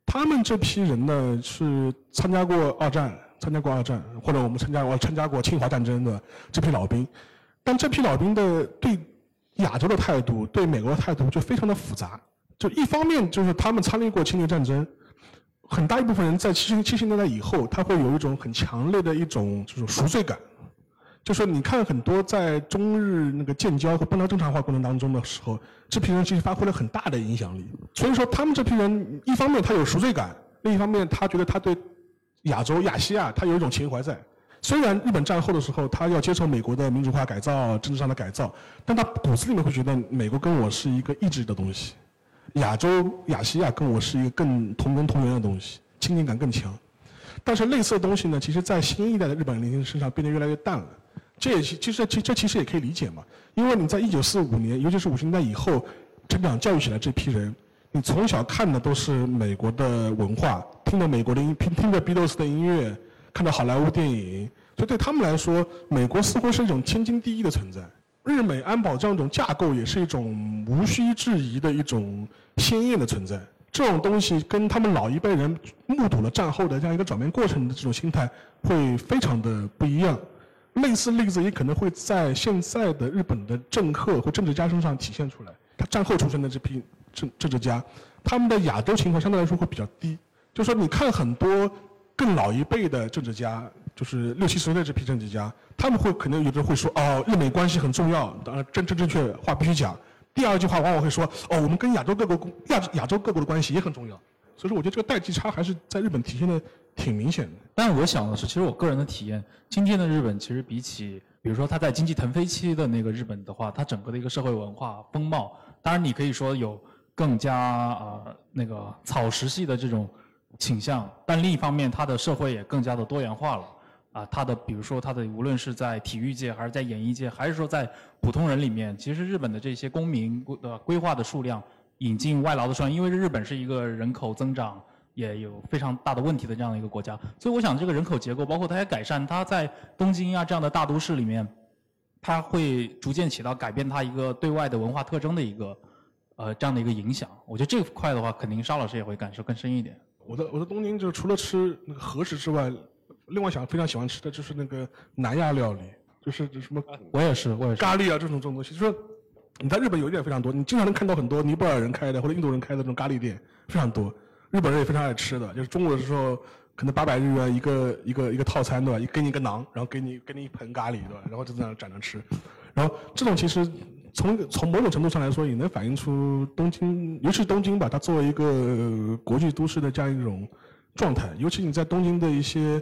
他们这批人呢是参加过二战，参加过二战，或者我们参加我参加过侵华战争的这批老兵，但这批老兵的对亚洲的态度，对美国的态度就非常的复杂。就一方面就是他们参与过侵略战争，很大一部分人在七七十年代以后，他会有一种很强烈的一种这种赎罪感。就说你看很多在中日那个建交和邦交正常化过程当中的时候，这批人其实发挥了很大的影响力。所以说他们这批人一方面他有赎罪感，另一方面他觉得他对亚洲亚细亚他有一种情怀在。虽然日本战后的时候他要接受美国的民主化改造、政治上的改造，但他骨子里面会觉得美国跟我是一个意志的东西。亚洲、亚细亚跟我是一个更同根同源的东西，亲近感更强。但是类似的东西呢，其实在新一代的日本年轻人身上变得越来越淡了。这也其实这这其实也可以理解嘛，因为你在一九四五年，尤其是五十年代以后成长教育起来这批人，你从小看的都是美国的文化，听的美国的音，听听着 Beatles 的音乐，看到好莱坞电影，所以对他们来说，美国似乎是一种天经地义的存在。日美安保这样一种架构也是一种无需质疑的一种鲜艳的存在。这种东西跟他们老一辈人目睹了战后的这样一个转变过程的这种心态会非常的不一样。类似例子也可能会在现在的日本的政客或政治家身上体现出来。他战后出生的这批政政治家，他们的亚洲情况相对来说会比较低。就说你看很多更老一辈的政治家。就是六七十岁这批政治家，他们会可能有的会说哦，日美关系很重要，当然真真正确话必须讲。第二句话往往会说哦，我们跟亚洲各国亚亚洲各国的关系也很重要。所以说，我觉得这个代际差还是在日本体现的挺明显的。但我想的是，其实我个人的体验，今天的日本其实比起，比如说他在经济腾飞期的那个日本的话，它整个的一个社会文化风貌，当然你可以说有更加啊那个草食系的这种倾向，但另一方面，它的社会也更加的多元化了。啊，他的比如说他的无论是在体育界还是在演艺界，还是说在普通人里面，其实日本的这些公民规的规划的数量，引进外劳的数量，因为日本是一个人口增长也有非常大的问题的这样的一个国家，所以我想这个人口结构，包括它也改善，它在东京啊这样的大都市里面，它会逐渐起到改变它一个对外的文化特征的一个呃这样的一个影响。我觉得这块的话，肯定沙老师也会感受更深一点。我在我在东京就除了吃那个和食之外。另外想非常喜欢吃的就是那个南亚料理，就是什么我也是，我也是咖喱啊这种这种东西。就说你在日本有一点非常多，你经常能看到很多尼泊尔人开的或者印度人开的这种咖喱店，非常多。日本人也非常爱吃的，就是中午的时候可能八百日元一个一个一个套餐对吧？给你一个馕，然后给你给你一盆咖喱对吧？然后就在那站着吃。然后这种其实从从某种程度上来说，也能反映出东京，尤其是东京吧，它作为一个国际都市的这样一种状态。尤其你在东京的一些。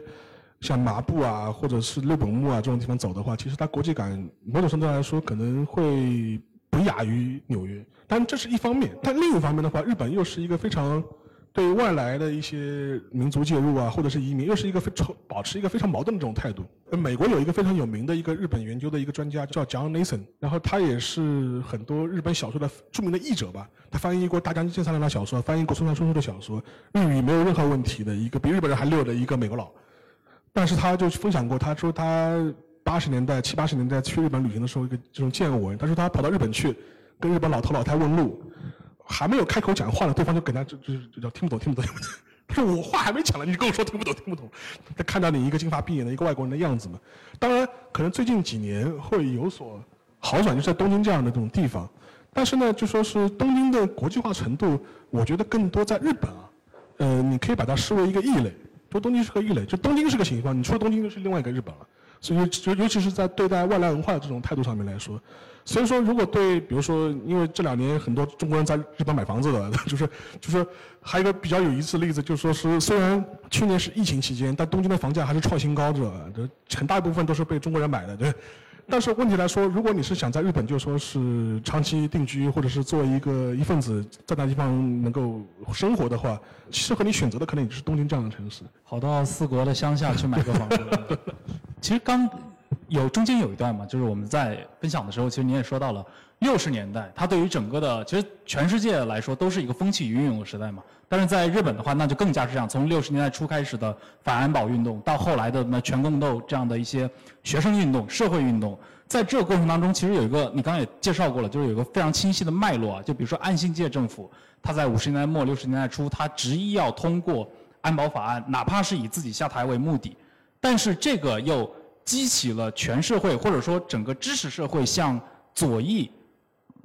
像麻布啊，或者是六本木啊这种地方走的话，其实它国际感某种程度来说可能会不亚于纽约。但这是一方面，但另一方面的话，日本又是一个非常对外来的一些民族介入啊，或者是移民，又是一个非常保持一个非常矛盾的这种态度。美国有一个非常有名的一个日本研究的一个专家叫 John Nathan，然后他也是很多日本小说的著名的译者吧，他翻译过大将军三郎的小说，翻译过村上春树的小说，日语没有任何问题的一个比日本人还溜的一个美国佬。但是他就分享过，他说他八十年代七八十年代去日本旅行的时候，一个这种见闻。他说他跑到日本去，跟日本老头老太问路，还没有开口讲话呢，对方就给他就就就叫听不懂听不懂。听不懂他说我话还没讲呢，你跟我说听不懂听不懂。他看到你一个金发碧眼的一个外国人的样子嘛。当然，可能最近几年会有所好转，就在东京这样的这种地方。但是呢，就说是东京的国际化程度，我觉得更多在日本啊，呃，你可以把它视为一个异类。就东京是个异类，就东京是个情况，你除了东京就是另外一个日本了。所以尤尤其是在对待外来文化的这种态度上面来说，所以说如果对比如说，因为这两年很多中国人在日本买房子的，就是就是还有一个比较有意思的例子，就说是虽然去年是疫情期间，但东京的房价还是创新高，的，这很大一部分都是被中国人买的，对。但是问题来说，如果你是想在日本就说是长期定居，或者是作为一个一份子在那地方能够生活的话，适合你选择的可能也是东京这样的城市。跑到四国的乡下去买个房子。其实刚有中间有一段嘛，就是我们在分享的时候，其实你也说到了六十年代，它对于整个的其实全世界来说都是一个风起云涌的时代嘛。但是在日本的话，那就更加是这样。从六十年代初开始的反安保运动，到后来的那全共斗这样的一些学生运动、社会运动，在这个过程当中，其实有一个你刚才也介绍过了，就是有一个非常清晰的脉络啊。就比如说岸信介政府，他在五十年代末六十年代初，他执意要通过安保法案，哪怕是以自己下台为目的，但是这个又激起了全社会或者说整个知识社会向左翼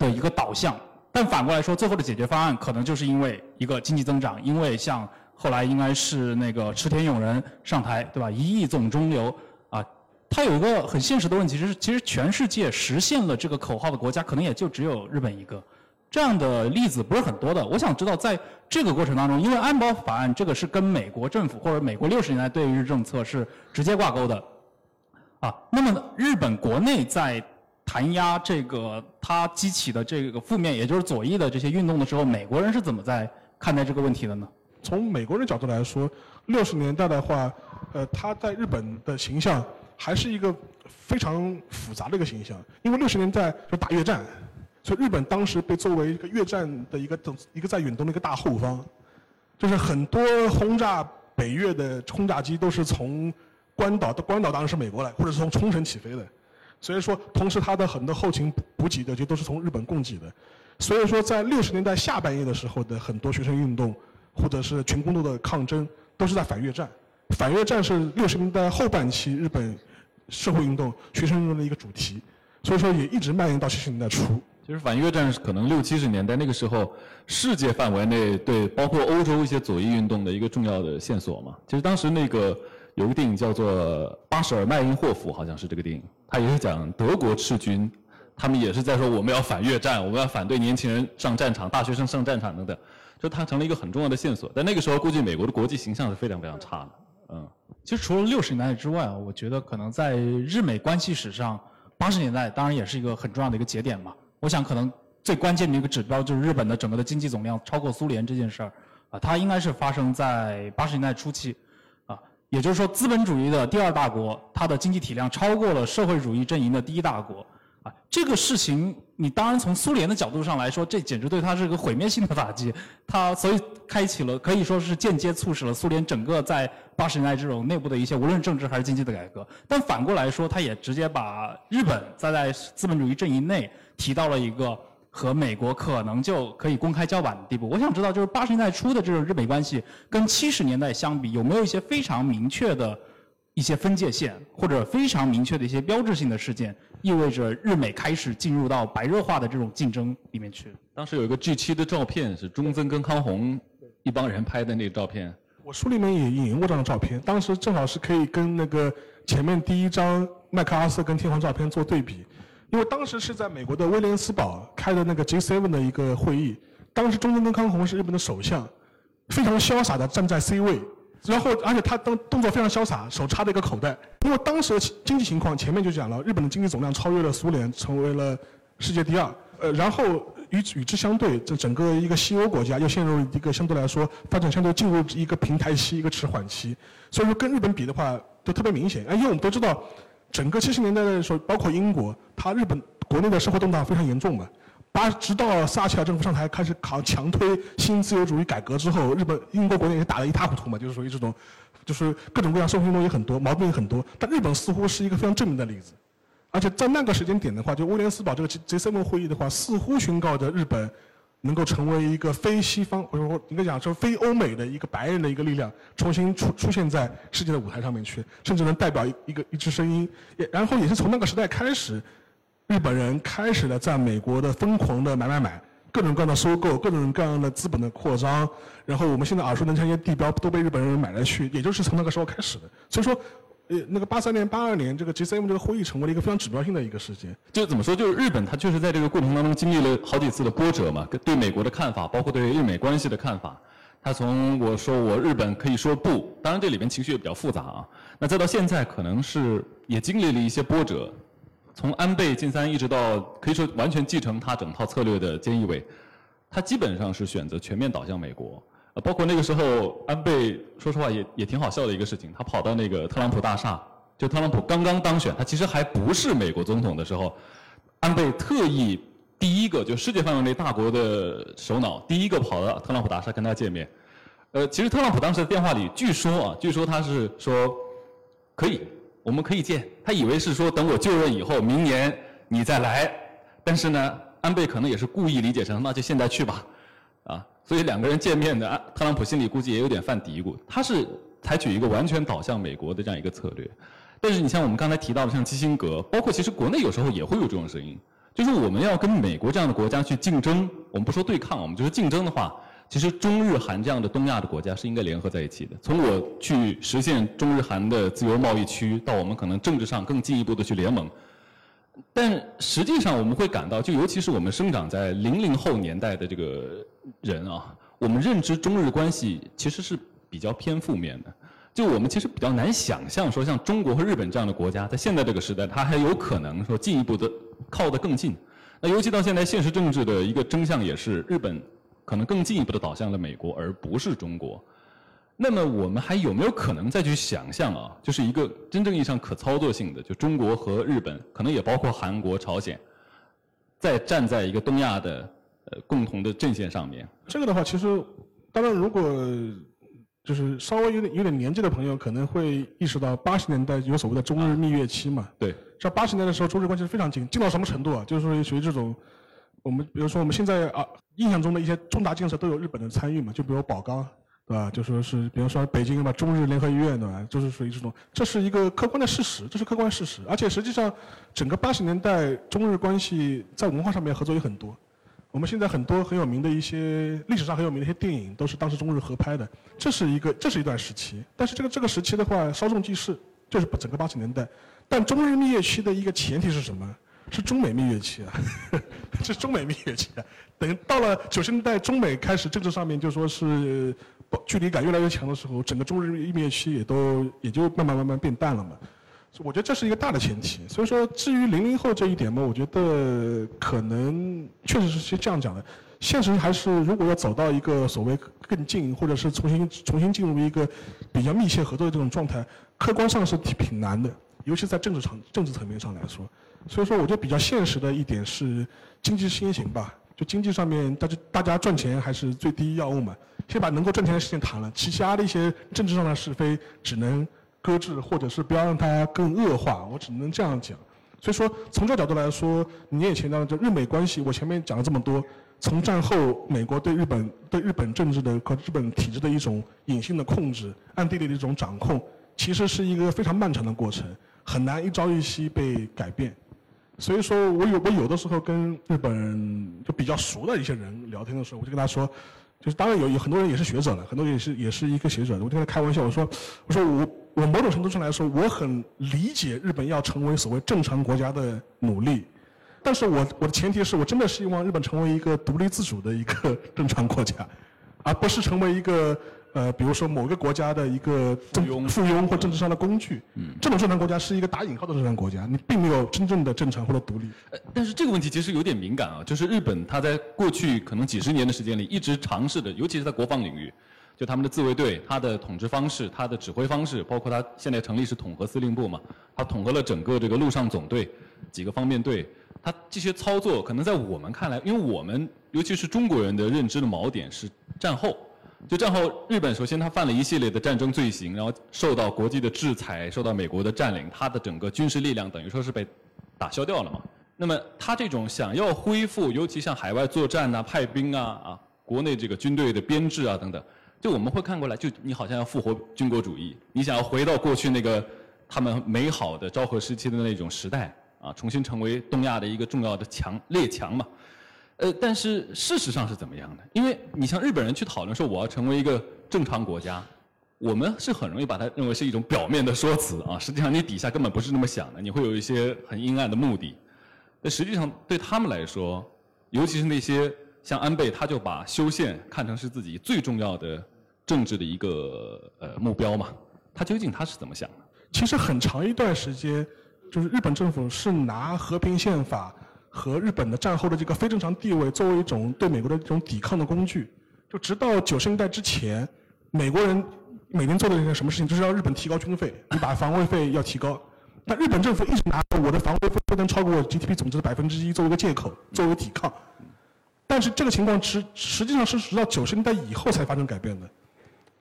的一个导向。但反过来说，最后的解决方案可能就是因为一个经济增长，因为像后来应该是那个池田勇人上台，对吧？一亿总中流啊，它有一个很现实的问题，就是其实全世界实现了这个口号的国家，可能也就只有日本一个。这样的例子不是很多的。我想知道，在这个过程当中，因为安保法案这个是跟美国政府或者美国六十年代对日政策是直接挂钩的啊，那么日本国内在。弹压这个它激起的这个负面，也就是左翼的这些运动的时候，美国人是怎么在看待这个问题的呢？从美国人角度来说，六十年代的话，呃，他在日本的形象还是一个非常复杂的一个形象，因为六十年代就打越战，所以日本当时被作为一个越战的一个一个在远东的一个大后方，就是很多轰炸北越的轰炸机都是从关岛，关岛当然是美国来，或者是从冲绳起飞的。所以说，同时它的很多后勤补给的就都是从日本供给的。所以说，在六十年代下半叶的时候的很多学生运动，或者是全工斗的抗争，都是在反越战。反越战是六十年代后半期日本社会运动、学生运动的一个主题。所以说，也一直蔓延到七十年代初。其实反越战是可能六七十年代那个时候世界范围内对包括欧洲一些左翼运动的一个重要的线索嘛。其实当时那个有个电影叫做《巴舍尔麦因霍夫》，好像是这个电影。它也是讲德国赤军，他们也是在说我们要反越战，我们要反对年轻人上战场、大学生上战场等等，就它成了一个很重要的线索。但那个时候，估计美国的国际形象是非常非常差的。嗯，其实除了六十年代之外啊，我觉得可能在日美关系史上，八十年代当然也是一个很重要的一个节点嘛。我想可能最关键的一个指标就是日本的整个的经济总量超过苏联这件事儿，啊，它应该是发生在八十年代初期。也就是说，资本主义的第二大国，它的经济体量超过了社会主义阵营的第一大国，啊，这个事情，你当然从苏联的角度上来说，这简直对它是个毁灭性的打击。它所以开启了，可以说是间接促使了苏联整个在八十年代这种内部的一些无论政治还是经济的改革。但反过来说，它也直接把日本在在资本主义阵营内提到了一个。和美国可能就可以公开叫板的地步。我想知道，就是八十年代初的这种日美关系，跟七十年代相比，有没有一些非常明确的一些分界线，或者非常明确的一些标志性的事件，意味着日美开始进入到白热化的这种竞争里面去？当时有一个 G 七的照片，是中曾跟康弘一帮人拍的那个照片。我书里面也引用过这张照片，当时正好是可以跟那个前面第一张麦克阿瑟跟天皇照片做对比。因为当时是在美国的威廉斯堡开的那个 G7 的一个会议，当时中曾根康弘是日本的首相，非常潇洒的站在 C 位，然后而且他动动作非常潇洒，手插着一个口袋。因为当时的经济情况前面就讲了，日本的经济总量超越了苏联，成为了世界第二。呃，然后与与之相对，这整个一个西欧国家又陷入一个相对来说发展相对进入一个平台期、一个迟缓期。所以说跟日本比的话，都特别明显。哎，因为我们都知道。整个七十年代的时候，包括英国，它日本国内的社会动荡非常严重嘛。八直到撒切尔政府上台开始扛强推新自由主义改革之后，日本英国国内也打得一塌糊涂嘛，就是属于这种，就是各种各样社会运动也很多，矛盾也很多。但日本似乎是一个非常正面的例子，而且在那个时间点的话，就威廉斯堡这个 G7 会议的话，似乎宣告着日本。能够成为一个非西方或者说应该讲说非欧美的一个白人的一个力量，重新出出现在世界的舞台上面去，甚至能代表一个一支声音。也然后也是从那个时代开始，日本人开始了在美国的疯狂的买买买，各种各样的收购，各种各样的资本的扩张。然后我们现在耳熟能详一些地标都被日本人买来去，也就是从那个时候开始的。所以说，呃，那个八三年、八二年这个 GCM 这个会议成为了一个非常指标性的一个事件。就怎么说，就是日本它确实在这个过程当中经历了好几次的波折嘛，对美国的看法，包括对日美关系的看法。他从我说我日本可以说不，当然这里边情绪也比较复杂啊。那再到现在，可能是也经历了一些波折，从安倍晋三一直到可以说完全继承他整套策略的菅义伟，他基本上是选择全面倒向美国。呃，包括那个时候安倍，说实话也也挺好笑的一个事情，他跑到那个特朗普大厦，就特朗普刚刚当选，他其实还不是美国总统的时候，安倍特意。第一个就世界范围内大国的首脑，第一个跑到特朗普大厦跟他见面。呃，其实特朗普当时的电话里，据说啊，据说他是说可以，我们可以见。他以为是说等我就任以后，明年你再来。但是呢，安倍可能也是故意理解成那就现在去吧，所以两个人见面的，特朗普心里估计也有点犯嘀咕。他是采取一个完全倒向美国的这样一个策略。但是你像我们刚才提到的，像基辛格，包括其实国内有时候也会有这种声音。就是我们要跟美国这样的国家去竞争，我们不说对抗，我们就是竞争的话，其实中日韩这样的东亚的国家是应该联合在一起的。从我去实现中日韩的自由贸易区，到我们可能政治上更进一步的去联盟，但实际上我们会感到，就尤其是我们生长在零零后年代的这个人啊，我们认知中日关系其实是比较偏负面的。就我们其实比较难想象，说像中国和日本这样的国家，在现在这个时代，它还有可能说进一步的靠得更近。那尤其到现在，现实政治的一个真相也是，日本可能更进一步的倒向了美国，而不是中国。那么我们还有没有可能再去想象啊？就是一个真正意义上可操作性的，就中国和日本，可能也包括韩国、朝鲜，再站在一个东亚的呃共同的阵线上面。这个的话，其实当然如果。就是稍微有点有点年纪的朋友可能会意识到，八十年代有所谓的中日蜜月期嘛。对。像八十年代的时候，中日关系是非常近，近到什么程度啊？就是说属于这种，我们比如说我们现在啊印象中的一些重大建设都有日本的参与嘛，就比如宝钢，对吧？就说是比如说北京嘛，中日联合医院，对吧？就是属于这种，这是一个客观的事实，这是客观事实。而且实际上，整个八十年代中日关系在文化上面合作也很多。我们现在很多很有名的一些历史上很有名的一些电影，都是当时中日合拍的。这是一个，这是一段时期。但是这个这个时期的话，稍纵即逝，就是整个八十年代。但中日蜜月期的一个前提是什么？是中美蜜月期啊，是中美蜜月期啊。等到了九十年代，中美开始政治上面就说是距离感越来越强的时候，整个中日蜜月期也都也就慢慢慢慢变淡了嘛。我觉得这是一个大的前提，所以说至于零零后这一点嘛，我觉得可能确实是这样讲的。现实还是如果要走到一个所谓更近，或者是重新重新进入一个比较密切合作的这种状态，客观上是挺挺难的，尤其在政治层政治层面上来说。所以说，我觉得比较现实的一点是经济先行吧，就经济上面大家大家赚钱还是最低要务嘛，先把能够赚钱的事情谈了，其他的一些政治上的是非只能。搁置，或者是不要让它更恶化，我只能这样讲。所以说，从这角度来说，你也提到就日美关系，我前面讲了这么多，从战后美国对日本、对日本政治的和日本体制的一种隐性的控制、暗地里的一种掌控，其实是一个非常漫长的过程，很难一朝一夕被改变。所以说我有我有的时候跟日本就比较熟的一些人聊天的时候，我就跟他说。就是当然有有很多人也是学者了，很多人也是也是一个学者。我跟他开玩笑，我说我说我我某种程度上来说，我很理解日本要成为所谓正常国家的努力，但是我我的前提是我真的是希望日本成为一个独立自主的一个 正常国家，而不是成为一个。呃，比如说某个国家的一个附庸、附庸或政治上的工具，这种正常国家是一个打引号的正常国家，你并没有真正的正常或者独立。呃但是这个问题其实有点敏感啊，就是日本它在过去可能几十年的时间里一直尝试的，尤其是在国防领域，就他们的自卫队、它的统治方式、它的指挥方式，包括它现在成立是统合司令部嘛，它统合了整个这个陆上总队几个方面队，他这些操作可能在我们看来，因为我们尤其是中国人的认知的锚点是战后。就战后，日本首先他犯了一系列的战争罪行，然后受到国际的制裁，受到美国的占领，他的整个军事力量等于说是被打消掉了嘛。那么他这种想要恢复，尤其像海外作战呐、派兵啊、啊国内这个军队的编制啊等等，就我们会看过来，就你好像要复活军国主义，你想要回到过去那个他们美好的昭和时期的那种时代啊，重新成为东亚的一个重要的强列强嘛。呃，但是事实上是怎么样的？因为你像日本人去讨论说我要成为一个正常国家，我们是很容易把它认为是一种表面的说辞啊，实际上你底下根本不是那么想的，你会有一些很阴暗的目的。那实际上对他们来说，尤其是那些像安倍，他就把修宪看成是自己最重要的政治的一个呃目标嘛。他究竟他是怎么想的？其实很长一段时间，就是日本政府是拿和平宪法和日本的战后的这个非正常地位作为一种对美国的这种抵抗的工具。就直到九十年代之前，美国人 每年做的一件什么事情，就是让日本提高军费，你把防卫费要提高。那日本政府一直拿我的防卫费不能超过 GDP 总值的百分之一作为一个借口，作为抵抗。但是这个情况实实际上是直到九十年代以后才发生改变的。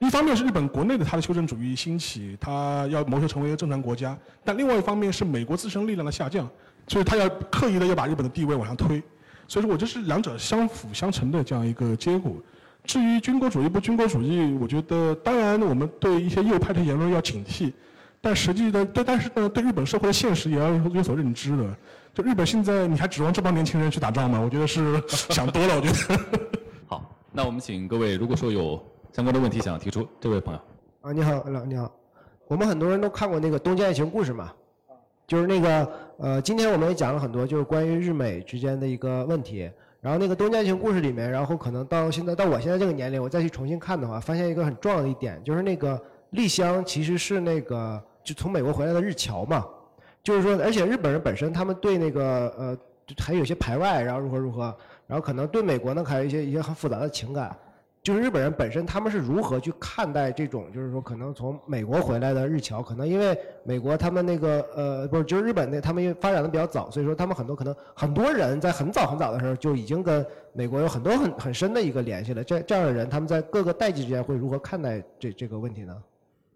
一方面是日本国内的它的修正主义兴起，它要谋求成为一个正常国家；但另外一方面是美国自身力量的下降，所以它要刻意的要把日本的地位往上推。所以说我这是两者相辅相成的这样一个结果。至于军国主义不军国主义，我觉得当然我们对一些右派的言论要警惕，但实际的对，但是呢，对日本社会的现实也要有所认知的。就日本现在你还指望这帮年轻人去打仗吗？我觉得是 想多了。我觉得。好，那我们请各位，如果说有。相关的问题想要提出，这位朋友。啊，你好，老你好。我们很多人都看过那个《东京爱情故事》嘛，就是那个呃，今天我们也讲了很多，就是关于日美之间的一个问题。然后那个《东京爱情故事》里面，然后可能到现在到我现在这个年龄，我再去重新看的话，发现一个很重要的一点，就是那个丽香其实是那个就从美国回来的日侨嘛，就是说，而且日本人本身他们对那个呃还有些排外，然后如何如何，然后可能对美国呢还有一些一些很复杂的情感。就是日本人本身，他们是如何去看待这种，就是说可能从美国回来的日侨，可能因为美国他们那个呃，不是，就是日本那他们因为发展的比较早，所以说他们很多可能很多人在很早很早的时候就已经跟美国有很多很很深的一个联系了。这这样的人，他们在各个代际之间会如何看待这这个问题呢？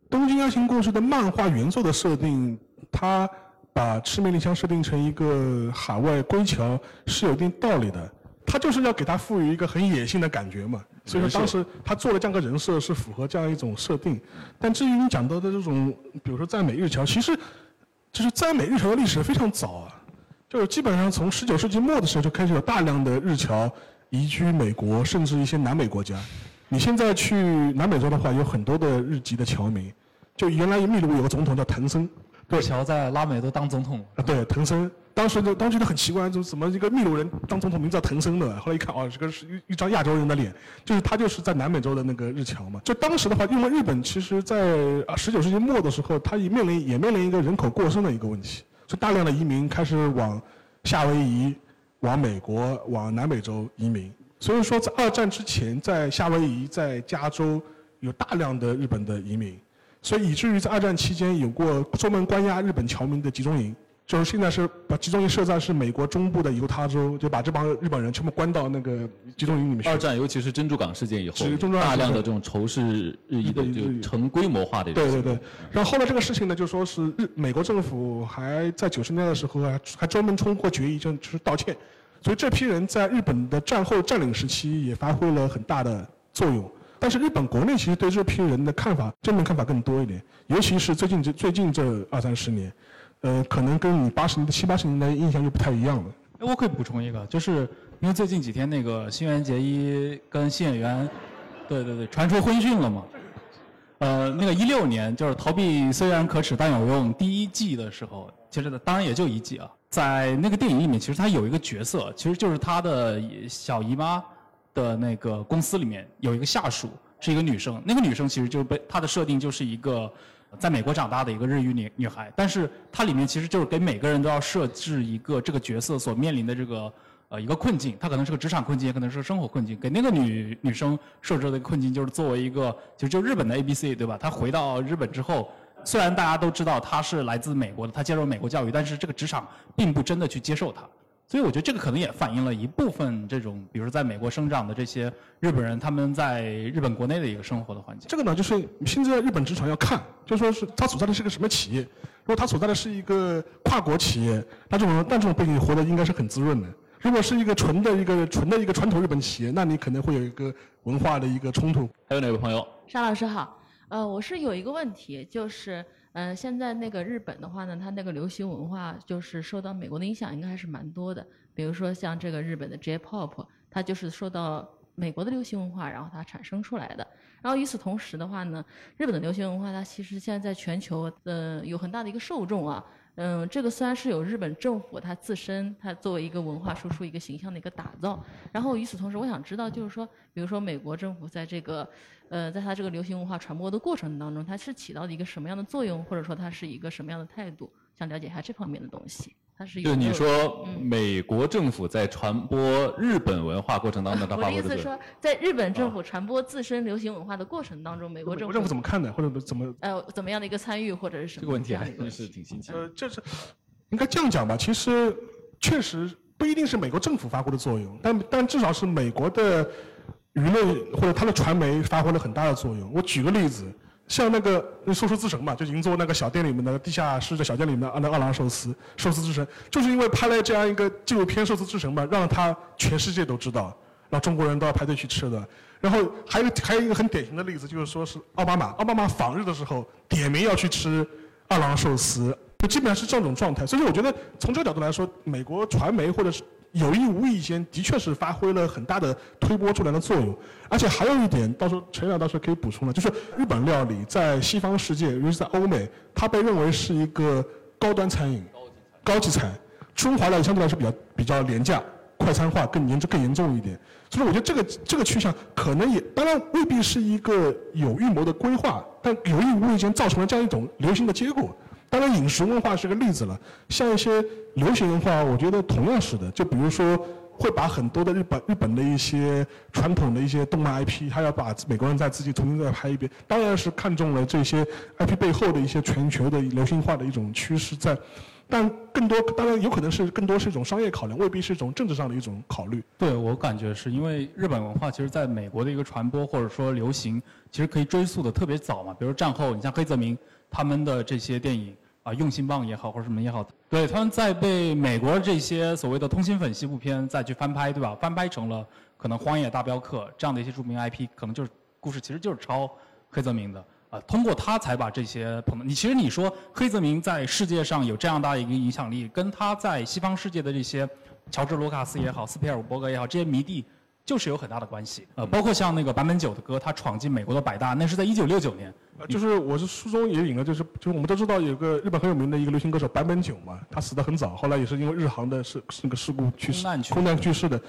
《东京爱情故事》的漫画原作的设定，他把赤面丽香设定成一个海外归侨是有一定道理的。他就是要给他赋予一个很野性的感觉嘛，所以说当时他做了这样个人设是符合这样一种设定。但至于你讲到的这种，比如说赞美日侨，其实就是赞美日侨的历史非常早啊，就是基本上从十九世纪末的时候就开始有大量的日侨移居美国，甚至一些南美国家。你现在去南美洲的话，有很多的日籍的侨民，就原来秘鲁有个总统叫藤森，日侨在拉美都当总统。啊，对，藤森。当时就当时觉得很奇怪，就怎么一个秘鲁人当总统，名字叫藤森的。后来一看，哦，这个是一一张亚洲人的脸，就是他就是在南美洲的那个日侨嘛。就当时的话，因为日本其实在啊十九世纪末的时候，它也面临也面临一个人口过剩的一个问题，就大量的移民开始往夏威夷、往美国、往南美洲移民。所以说，在二战之前，在夏威夷、在加州有大量的日本的移民，所以以至于在二战期间有过专门关押日本侨民的集中营。就是现在是把集中营设在是美国中部的犹他州，就把这帮日本人全部关到那个集中营里面去。二战尤其是珍珠港事件以后，大量的这种仇视日益的就成规模化的。对对对。然后后来这个事情呢，就说是日美国政府还在九十年代的时候还还专门通过决议就就是道歉，所以这批人在日本的战后占领时期也发挥了很大的作用。但是日本国内其实对这批人的看法正面看法更多一点，尤其是最近这最近这二三十年。呃，可能跟你八十年代、七八十年代印象就不太一样了。哎，我可以补充一个，就是因为最近几天那个新垣结衣跟新演员，对对对，传出婚讯了嘛。呃，那个一六年就是《逃避虽然可耻但有用》第一季的时候，其实当然也就一季啊，在那个电影里面，其实他有一个角色，其实就是他的小姨妈的那个公司里面有一个下属是一个女生，那个女生其实就被她的设定就是一个。在美国长大的一个日语女女孩，但是它里面其实就是给每个人都要设置一个这个角色所面临的这个呃一个困境，它可能是个职场困境，也可能是个生活困境。给那个女女生设置的困境就是作为一个就就日本的 A B C 对吧？她回到日本之后，虽然大家都知道她是来自美国的，她接受美国教育，但是这个职场并不真的去接受她。所以我觉得这个可能也反映了一部分这种，比如在美国生长的这些日本人，他们在日本国内的一个生活的环境。这个呢，就是现在日本职场要看，就说是他所在的是个什么企业。如果他所在的是一个跨国企业，那这种那这种背景活得应该是很滋润的。如果是一个纯的一个纯的一个传统日本企业，那你可能会有一个文化的一个冲突。还有哪位朋友？沙老师好，呃，我是有一个问题，就是。嗯，现在那个日本的话呢，它那个流行文化就是受到美国的影响，应该还是蛮多的。比如说像这个日本的 J-pop，它就是受到美国的流行文化，然后它产生出来的。然后与此同时的话呢，日本的流行文化它其实现在在全球呃有很大的一个受众啊。嗯，这个虽然是有日本政府它自身它作为一个文化输出一个形象的一个打造，然后与此同时，我想知道就是说，比如说美国政府在这个，呃，在它这个流行文化传播的过程当中，它是起到的一个什么样的作用，或者说它是一个什么样的态度？想了解一下这方面的东西。它是就你说美国政府在传播日本文化过程当中，我的意思是说，在日本政府传播自身流行文化的过程当中，美国政府政府怎么看的，或者怎么呃怎么样的一个参与或者是什么？这个问题还是挺新奇。呃，这是应该这样讲吧？其实确实不一定是美国政府发挥的作用，但但至少是美国的舆论或者它的传媒发挥了很大的作用。我举个例子。像那个寿司之神嘛，就银座那个小店里面的地下室的小店里面的那二郎寿司，寿司之神，就是因为拍了这样一个纪录片《寿司之神》嘛，让他全世界都知道，让中国人都要排队去吃的。然后还有还有一个很典型的例子，就是说是奥巴马，奥巴马访日的时候点名要去吃二郎寿司，就基本上是这种状态。所以我觉得从这个角度来说，美国传媒或者是。有意无意间，的确是发挥了很大的推波助澜的作用。而且还有一点，到时候陈亮到时候可以补充的，就是日本料理在西方世界，尤其是在欧美，它被认为是一个高端餐饮、高级餐。中华料理相对来说比较比较廉价、快餐化更严重更严重一点。所以我觉得这个这个趋向可能也当然未必是一个有预谋的规划，但有意无意间造成了这样一种流行的结果。当然，饮食文化是个例子了。像一些流行文化，我觉得同样是的。就比如说，会把很多的日本日本的一些传统的一些动漫 IP，他要把美国人再自己重新再拍一遍。当然是看中了这些 IP 背后的一些全球的流行化的一种趋势在。但更多，当然有可能是更多是一种商业考量，未必是一种政治上的一种考虑。对我感觉是因为日本文化其实在美国的一个传播或者说流行，其实可以追溯的特别早嘛。比如战后，你像黑泽明他们的这些电影。啊，用心棒也好，或者什么也好，对，他们在被美国这些所谓的通心粉西部片再去翻拍，对吧？翻拍成了可能《荒野大镖客》这样的一些著名 IP，可能就是故事其实就是抄黑泽明的啊。通过他才把这些朋你其实你说黑泽明在世界上有这样大一个影响力，跟他在西方世界的这些乔治卢卡斯也好，斯皮尔伯格也好，这些迷弟。就是有很大的关系，呃，包括像那个坂本九的歌，他闯进美国的百大，那是在一九六九年。呃，就是我是书中也引了，就是就是我们都知道有个日本很有名的一个流行歌手坂本九嘛，他死得很早，后来也是因为日航的事那个事故去世，空难去世的。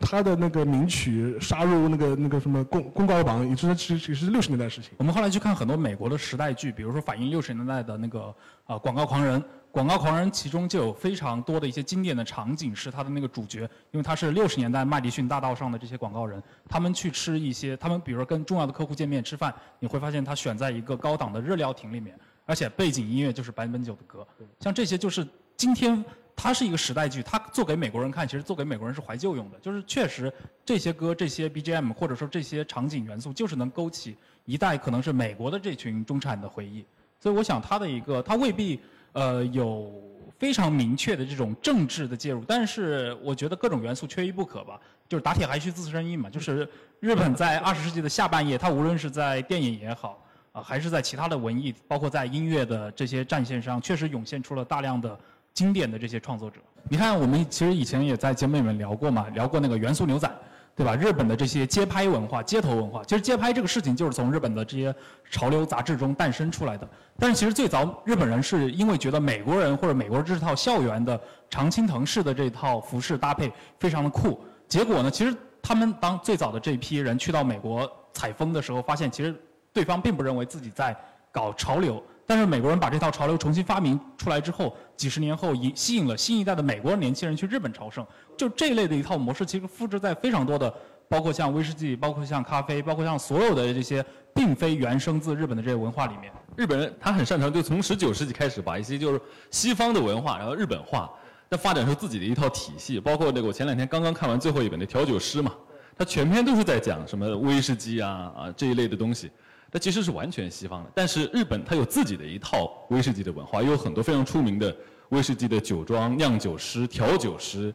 他的那个名曲杀入那个那个什么公公告榜，也是是也是六十年代的事情。我们后来去看很多美国的时代剧，比如说反映六十年代的那个啊广告狂人，广告狂人其中就有非常多的一些经典的场景是他的那个主角，因为他是六十年代麦迪逊大道上的这些广告人，他们去吃一些，他们比如说跟重要的客户见面吃饭，你会发现他选在一个高档的日料亭里面，而且背景音乐就是坂本九的歌，像这些就是今天。它是一个时代剧，它做给美国人看，其实做给美国人是怀旧用的。就是确实这些歌、这些 BGM 或者说这些场景元素，就是能勾起一代可能是美国的这群中产的回忆。所以我想它的一个，它未必呃有非常明确的这种政治的介入，但是我觉得各种元素缺一不可吧。就是打铁还需自身硬嘛。就是日本在二十世纪的下半叶，它无论是在电影也好啊，还是在其他的文艺，包括在音乐的这些战线上，确实涌现出了大量的。经典的这些创作者，你看，我们其实以前也在节目里面聊过嘛，聊过那个元素牛仔，对吧？日本的这些街拍文化、街头文化，其实街拍这个事情就是从日本的这些潮流杂志中诞生出来的。但是其实最早日本人是因为觉得美国人或者美国这套校园的常青藤式的这套服饰搭配非常的酷，结果呢，其实他们当最早的这批人去到美国采风的时候，发现其实对方并不认为自己在搞潮流。但是美国人把这套潮流重新发明出来之后，几十年后引吸引了新一代的美国年轻人去日本朝圣。就这一类的一套模式，其实复制在非常多的，包括像威士忌，包括像咖啡，包括像所有的这些并非原生自日本的这些文化里面。日本人他很擅长，就从十九世纪开始把一些就是西方的文化，然后日本化，再发展出自己的一套体系。包括那个我前两天刚刚看完最后一本的调酒师嘛，他全篇都是在讲什么威士忌啊啊这一类的东西。它其实是完全西方的，但是日本它有自己的一套威士忌的文化，也有很多非常出名的威士忌的酒庄、酿酒师、调酒师，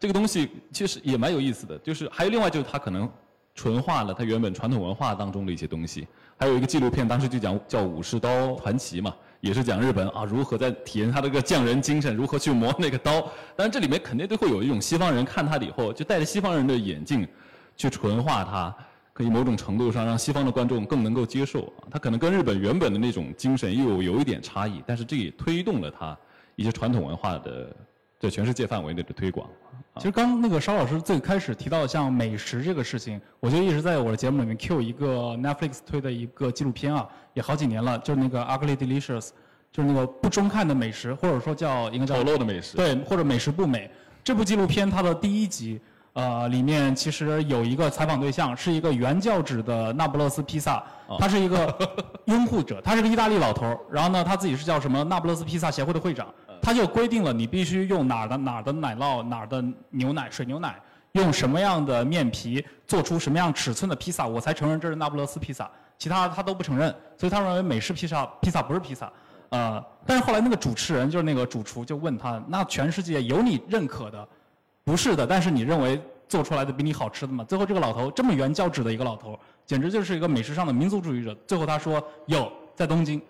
这个东西其实也蛮有意思的。就是还有另外就是它可能纯化了它原本传统文化当中的一些东西。还有一个纪录片，当时就讲叫《武士刀传奇》嘛，也是讲日本啊如何在体验他这个匠人精神，如何去磨那个刀。当然这里面肯定都会有一种西方人看他以后，就戴着西方人的眼镜。去纯化它，可以某种程度上让西方的观众更能够接受啊。它可能跟日本原本的那种精神又有一点差异，但是这也推动了它一些传统文化的在全世界范围内的推广。其实刚那个邵老师最开始提到像美食这个事情，我就一直在我的节目里面 Q 一个 Netflix 推的一个纪录片啊，也好几年了，就是那个 Ugly Delicious，就是那个不中看的美食，或者说叫应该叫丑陋的美食。对，或者美食不美。这部纪录片它的第一集，呃，里面其实有一个采访对象是一个原教旨的那不勒斯披萨，他是一个拥护者，他是个意大利老头儿，然后呢，他自己是叫什么那不勒斯披萨协会的会长。他就规定了，你必须用哪儿的哪儿的奶酪，哪儿的牛奶，水牛奶，用什么样的面皮做出什么样尺寸的披萨，我才承认这是那不勒斯披萨。其他他都不承认，所以他认为美式披萨披萨不是披萨。呃，但是后来那个主持人就是那个主厨就问他，那全世界有你认可的，不是的，但是你认为做出来的比你好吃的吗？最后这个老头这么原教旨的一个老头，简直就是一个美食上的民族主义者。最后他说有在东京。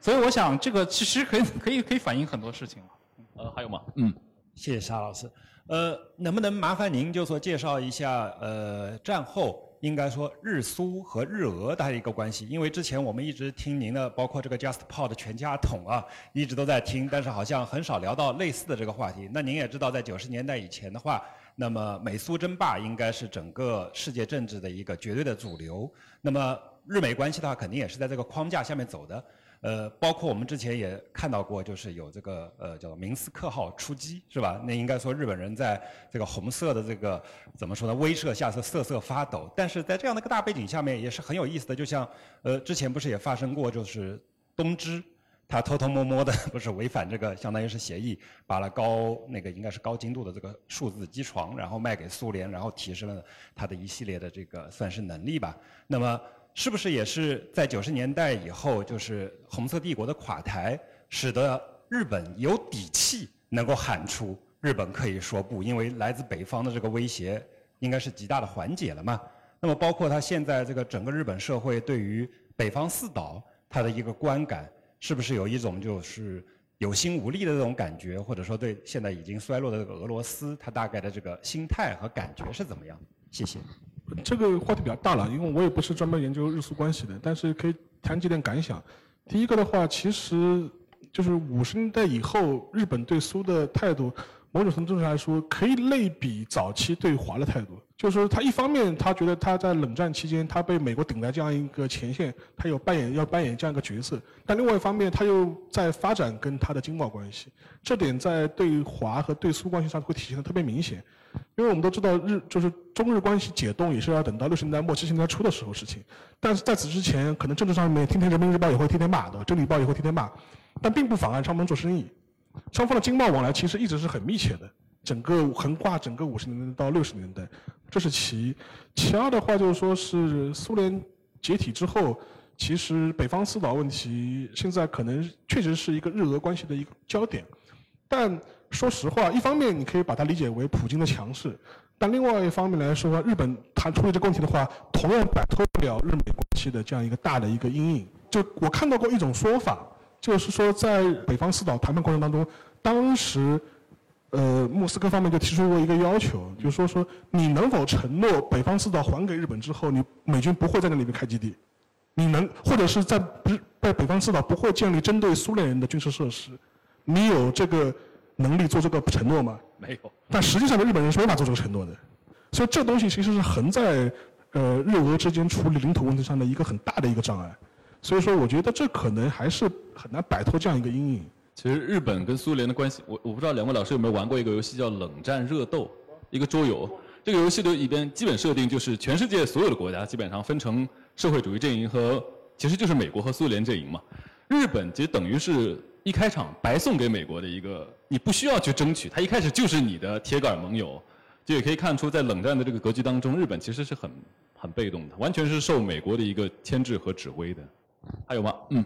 所以我想，这个其实可以可以可以反映很多事情了。呃，还有吗？嗯，谢谢沙老师。呃，能不能麻烦您就说介绍一下，呃，战后应该说日苏和日俄的一个关系？因为之前我们一直听您的，包括这个 JustPod 全家桶啊，一直都在听，但是好像很少聊到类似的这个话题。那您也知道，在九十年代以前的话，那么美苏争霸应该是整个世界政治的一个绝对的主流。那么日美关系的话，肯定也是在这个框架下面走的。呃，包括我们之前也看到过，就是有这个呃叫明斯克号出击，是吧？那应该说日本人在这个红色的这个怎么说呢？威慑下是瑟瑟发抖。但是在这样的一个大背景下面，也是很有意思的。就像呃之前不是也发生过，就是东芝他偷偷摸摸的 不是违反这个相当于是协议，把了高那个应该是高精度的这个数字机床，然后卖给苏联，然后提升了它的一系列的这个算是能力吧。那么。是不是也是在九十年代以后，就是红色帝国的垮台，使得日本有底气能够喊出日本可以说不，因为来自北方的这个威胁应该是极大的缓解了嘛？那么包括他现在这个整个日本社会对于北方四岛它的一个观感，是不是有一种就是有心无力的这种感觉，或者说对现在已经衰落的这个俄罗斯，它大概的这个心态和感觉是怎么样？谢谢。这个话题比较大了，因为我也不是专门研究日苏关系的，但是可以谈几点感想。第一个的话，其实就是五十年代以后日本对苏的态度，某种程度上来说可以类比早期对华的态度。就是说，他一方面他觉得他在冷战期间他被美国顶在这样一个前线，他有扮演要扮演这样一个角色，但另外一方面他又在发展跟他的经贸关系，这点在对华和对苏关系上会体现的特别明显。因为我们都知道日就是中日关系解冻也是要等到六十年代末七十年代初的时候事情，但是在此之前，可能政治上面天天人民日报也会天天骂的，真理报也会天天骂，但并不妨碍双方做生意，双方的经贸往来其实一直是很密切的。整个横跨整个五十年代到六十年代，这是其一。其二的话就是说，是苏联解体之后，其实北方四岛问题现在可能确实是一个日俄关系的一个焦点。但说实话，一方面你可以把它理解为普京的强势，但另外一方面来说，日本它处理这个问题的话，同样摆脱不了日美关系的这样一个大的一个阴影。就我看到过一种说法，就是说在北方四岛谈判过程当中，当时。呃，莫斯科方面就提出过一个要求，就是说说你能否承诺北方四岛还给日本之后，你美军不会在那里面开基地？你能或者是在日在北方四岛不会建立针对苏联人的军事设施？你有这个能力做这个承诺吗？没有。但实际上的日本人是没法做这个承诺的，所以这东西其实是横在呃日俄之间处理领土问题上的一个很大的一个障碍。所以说，我觉得这可能还是很难摆脱这样一个阴影。其实日本跟苏联的关系，我我不知道两位老师有没有玩过一个游戏叫《冷战热斗》，一个桌游。这个游戏的里边基本设定就是全世界所有的国家基本上分成社会主义阵营和，其实就是美国和苏联阵营嘛。日本其实等于是一开场白送给美国的一个，你不需要去争取，它一开始就是你的铁杆盟友。就也可以看出，在冷战的这个格局当中，日本其实是很很被动的，完全是受美国的一个牵制和指挥的。还有吗？嗯。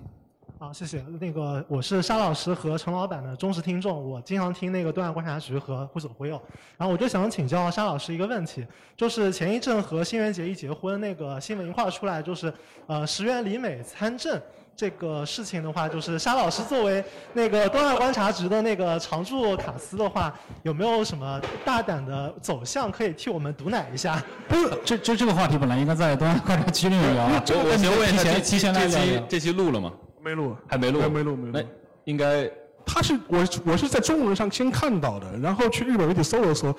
好，谢谢。那个我是沙老师和陈老板的忠实听众，我经常听那个东亚观察局和忽左忽右。然后我就想请教沙老师一个问题，就是前一阵和新垣结衣结婚那个新闻一块儿出来，就是呃石原里美参政这个事情的话，就是沙老师作为那个东亚观察局的那个常驻卡司的话，有没有什么大胆的走向可以替我们毒奶一下？不是，这这这个话题本来应该在东亚观察局里面聊。我我先问一下，这提前来这期。这期录了吗？没录，还没录，没录，没录。那应该他是我我是在中文上先看到的，然后去日本媒体搜了搜，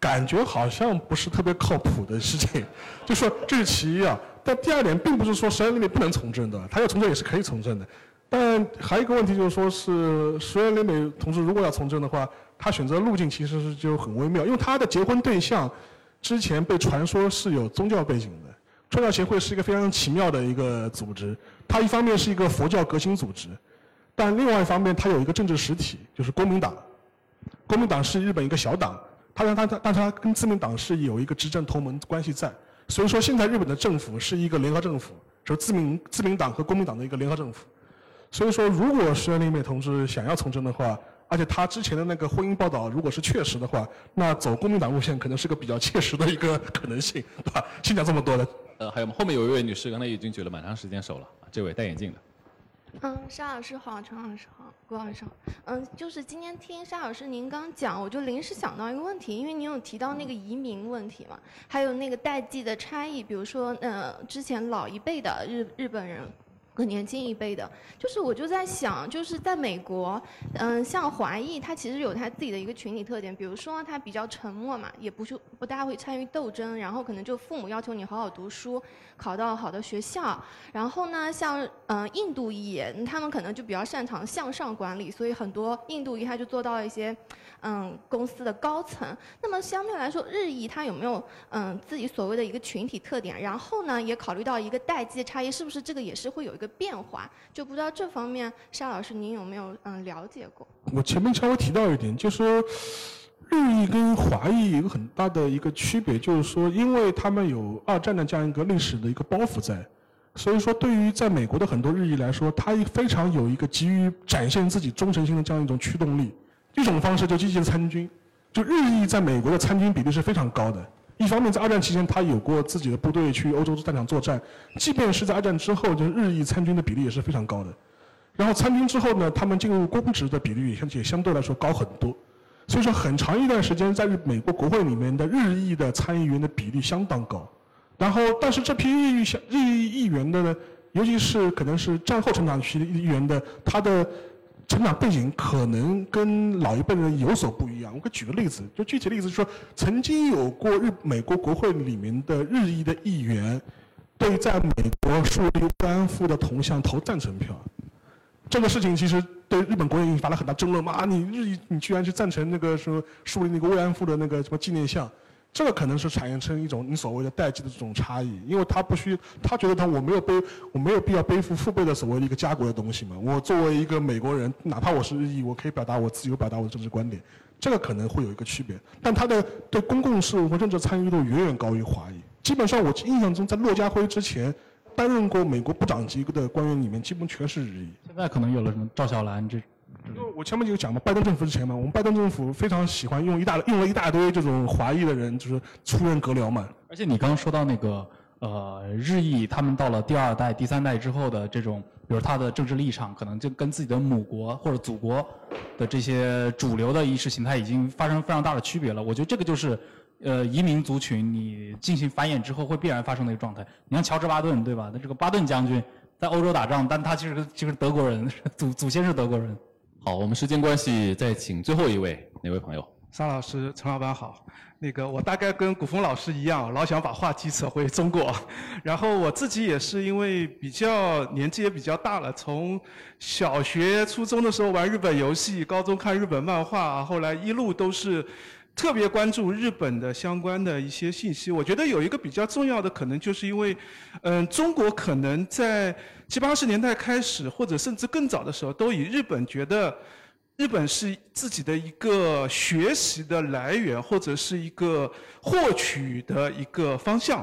感觉好像不是特别靠谱的事情。就说这是其一啊，但第二点并不是说石原里美不能从政的，他要从政也是可以从政的。但还有一个问题就是说是石原里美同志如果要从政的话，他选择路径其实是就很微妙，因为他的结婚对象之前被传说是有宗教背景的。传教协会是一个非常奇妙的一个组织，它一方面是一个佛教革新组织，但另外一方面它有一个政治实体，就是公民党。公民党是日本一个小党，它它它，但他跟自民党是有一个执政同盟关系在，所以说现在日本的政府是一个联合政府，是自民自民党和公民党的一个联合政府。所以说，如果石原里美同志想要从政的话，而且他之前的那个婚姻报道如果是确实的话，那走公民党路线可能是个比较切实的一个可能性，对吧？先讲这么多的。呃，还有吗？后面有一位女士，刚才已经举了蛮长时间手了，这位戴眼镜的。嗯，沙老师好，陈老师好，郭老师好。嗯，就是今天听沙老师您刚讲，我就临时想到一个问题，因为您有提到那个移民问题嘛，还有那个代际的差异，比如说，嗯，之前老一辈的日日本人。和年轻一辈的，就是我就在想，就是在美国，嗯，像华裔，他其实有他自己的一个群体特点，比如说他比较沉默嘛，也不是不大会参与斗争，然后可能就父母要求你好好读书，考到好的学校，然后呢，像嗯印度裔，他们可能就比较擅长向上管理，所以很多印度裔他就做到了一些。嗯，公司的高层。那么相对来说，日裔它有没有嗯自己所谓的一个群体特点？然后呢，也考虑到一个代际的差异，是不是这个也是会有一个变化？就不知道这方面，沙老师您有没有嗯了解过？我前面稍微提到一点，就是说日裔跟华裔有很大的一个区别，就是说，因为他们有二战的这样一个历史的一个包袱在，所以说对于在美国的很多日裔来说，他非常有一个急于展现自己忠诚心的这样一种驱动力。一种方式就积极的参军，就日裔在美国的参军比例是非常高的。一方面，在二战期间，他有过自己的部队去欧洲战场作战；，即便是在二战之后，就日裔参军的比例也是非常高的。然后参军之后呢，他们进入公职的比例也相也相对来说高很多。所以说，很长一段时间，在美国国会里面的日裔的参议员的比例相当高。然后，但是这批日裔日裔议员的呢，尤其是可能是战后成长期的议员的，他的。成长背景可能跟老一辈人有所不一样。我可以举个例子，就具体例子说，曾经有过日美国国会里面的日裔的议员，对在美国树立慰安妇的铜像投赞成票。这个事情其实对日本国内引发了很大争论嘛？你日裔你居然去赞成那个什么树立那个慰安妇的那个什么纪念像？这个可能是产生一种你所谓的代际的这种差异，因为他不需，他觉得他我没有背，我没有必要背负父辈的所谓的一个家国的东西嘛。我作为一个美国人，哪怕我是日裔，我可以表达我自由表达我的政治观点，这个可能会有一个区别。但他的对公共事务和政治参与度远远高于华裔。基本上我印象中，在骆家辉之前担任过美国部长级的官员里面，基本全是日裔。现在可能有了什么赵小兰这。因为我前面就讲嘛，拜登政府之前嘛，我们拜登政府非常喜欢用一大用了一大堆这种华裔的人，就是出任阁僚嘛。而且你刚刚说到那个呃日裔，他们到了第二代、第三代之后的这种，比如他的政治立场，可能就跟自己的母国或者祖国的这些主流的意识形态已经发生非常大的区别了。我觉得这个就是呃移民族群你进行繁衍之后会必然发生的一个状态。你像乔治巴顿对吧？那这个巴顿将军在欧洲打仗，但他其实其实德国人，祖祖先是德国人。好，我们时间关系，再请最后一位哪位朋友？沙老师、陈老板好。那个我大概跟古风老师一样，老想把话题扯回中国。然后我自己也是因为比较年纪也比较大了，从小学、初中的时候玩日本游戏，高中看日本漫画，后来一路都是特别关注日本的相关的一些信息。我觉得有一个比较重要的，可能就是因为，嗯，中国可能在。七八十年代开始，或者甚至更早的时候，都以日本觉得日本是自己的一个学习的来源，或者是一个获取的一个方向。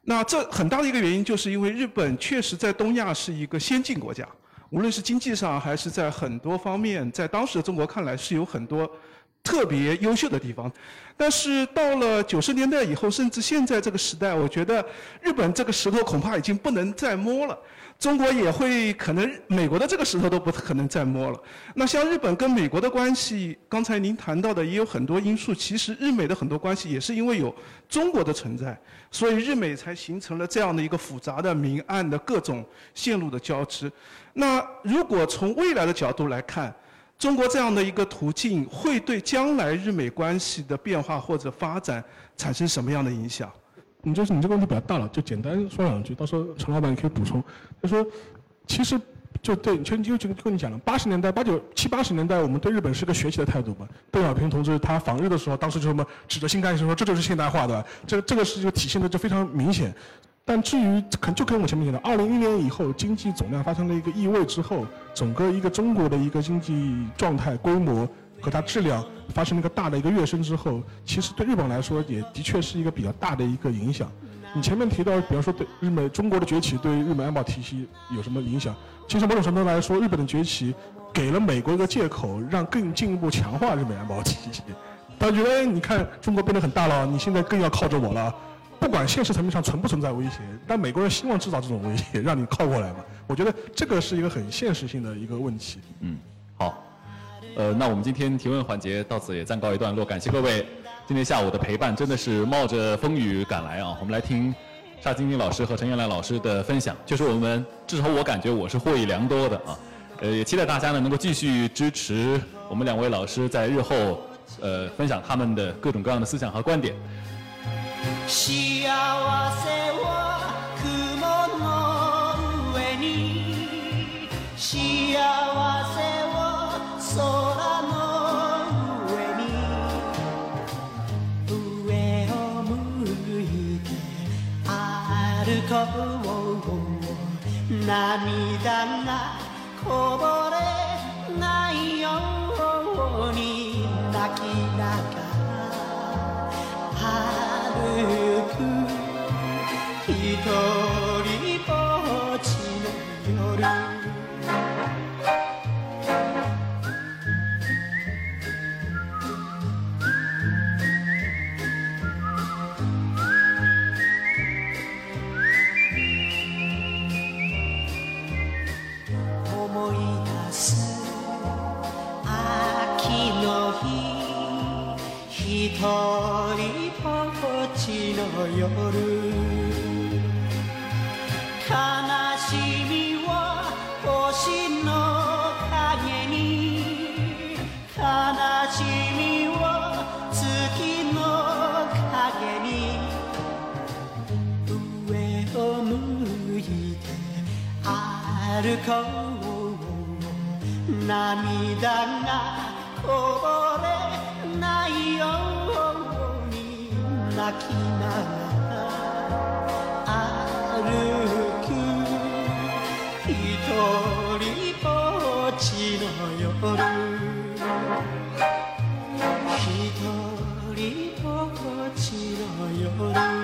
那这很大的一个原因，就是因为日本确实在东亚是一个先进国家，无论是经济上还是在很多方面，在当时的中国看来是有很多特别优秀的地方。但是到了九十年代以后，甚至现在这个时代，我觉得日本这个石头恐怕已经不能再摸了。中国也会可能美国的这个石头都不可能再摸了。那像日本跟美国的关系，刚才您谈到的也有很多因素。其实日美的很多关系也是因为有中国的存在，所以日美才形成了这样的一个复杂的明暗的各种线路的交织。那如果从未来的角度来看，中国这样的一个途径会对将来日美关系的变化或者发展产生什么样的影响？你就是你这个问题比较大了，就简单说两句，到时候陈老板可以补充。他说，其实就对，就就就跟你讲了，八十年代八九七八十年代，我们对日本是个学习的态度嘛。邓小平同志他访日的时候，当时就什么指着新干线说这就是现代化的，这这个是就体现的就非常明显。但至于可就跟我前面讲的，二零一年以后经济总量发生了一个异位之后，整个一个中国的一个经济状态规模和它质量发生了一个大的一个跃升之后，其实对日本来说也的确是一个比较大的一个影响。你前面提到，比方说对日美中国的崛起对日本安保体系有什么影响？其实某种程度来说，日本的崛起给了美国一个借口，让更进一步强化日美安保体系。他觉得，哎，你看中国变得很大了，你现在更要靠着我了。不管现实层面上存不存在威胁，但美国人希望制造这种威胁，让你靠过来嘛。我觉得这个是一个很现实性的一个问题。嗯，好，呃，那我们今天提问环节到此也暂告一段落，感谢各位今天下午的陪伴，真的是冒着风雨赶来啊。我们来听沙晶晶老师和陈彦兰老师的分享，就是我们至少我感觉我是获益良多的啊。呃，也期待大家呢能够继续支持我们两位老师在日后呃分享他们的各种各样的思想和观点。幸せは雲の上に。幸せは空の上に。上を向いて歩こう涙がこぼれ歩こう涙がこぼれないように泣きながら歩く一人ぼっちの夜一人ぼっちの夜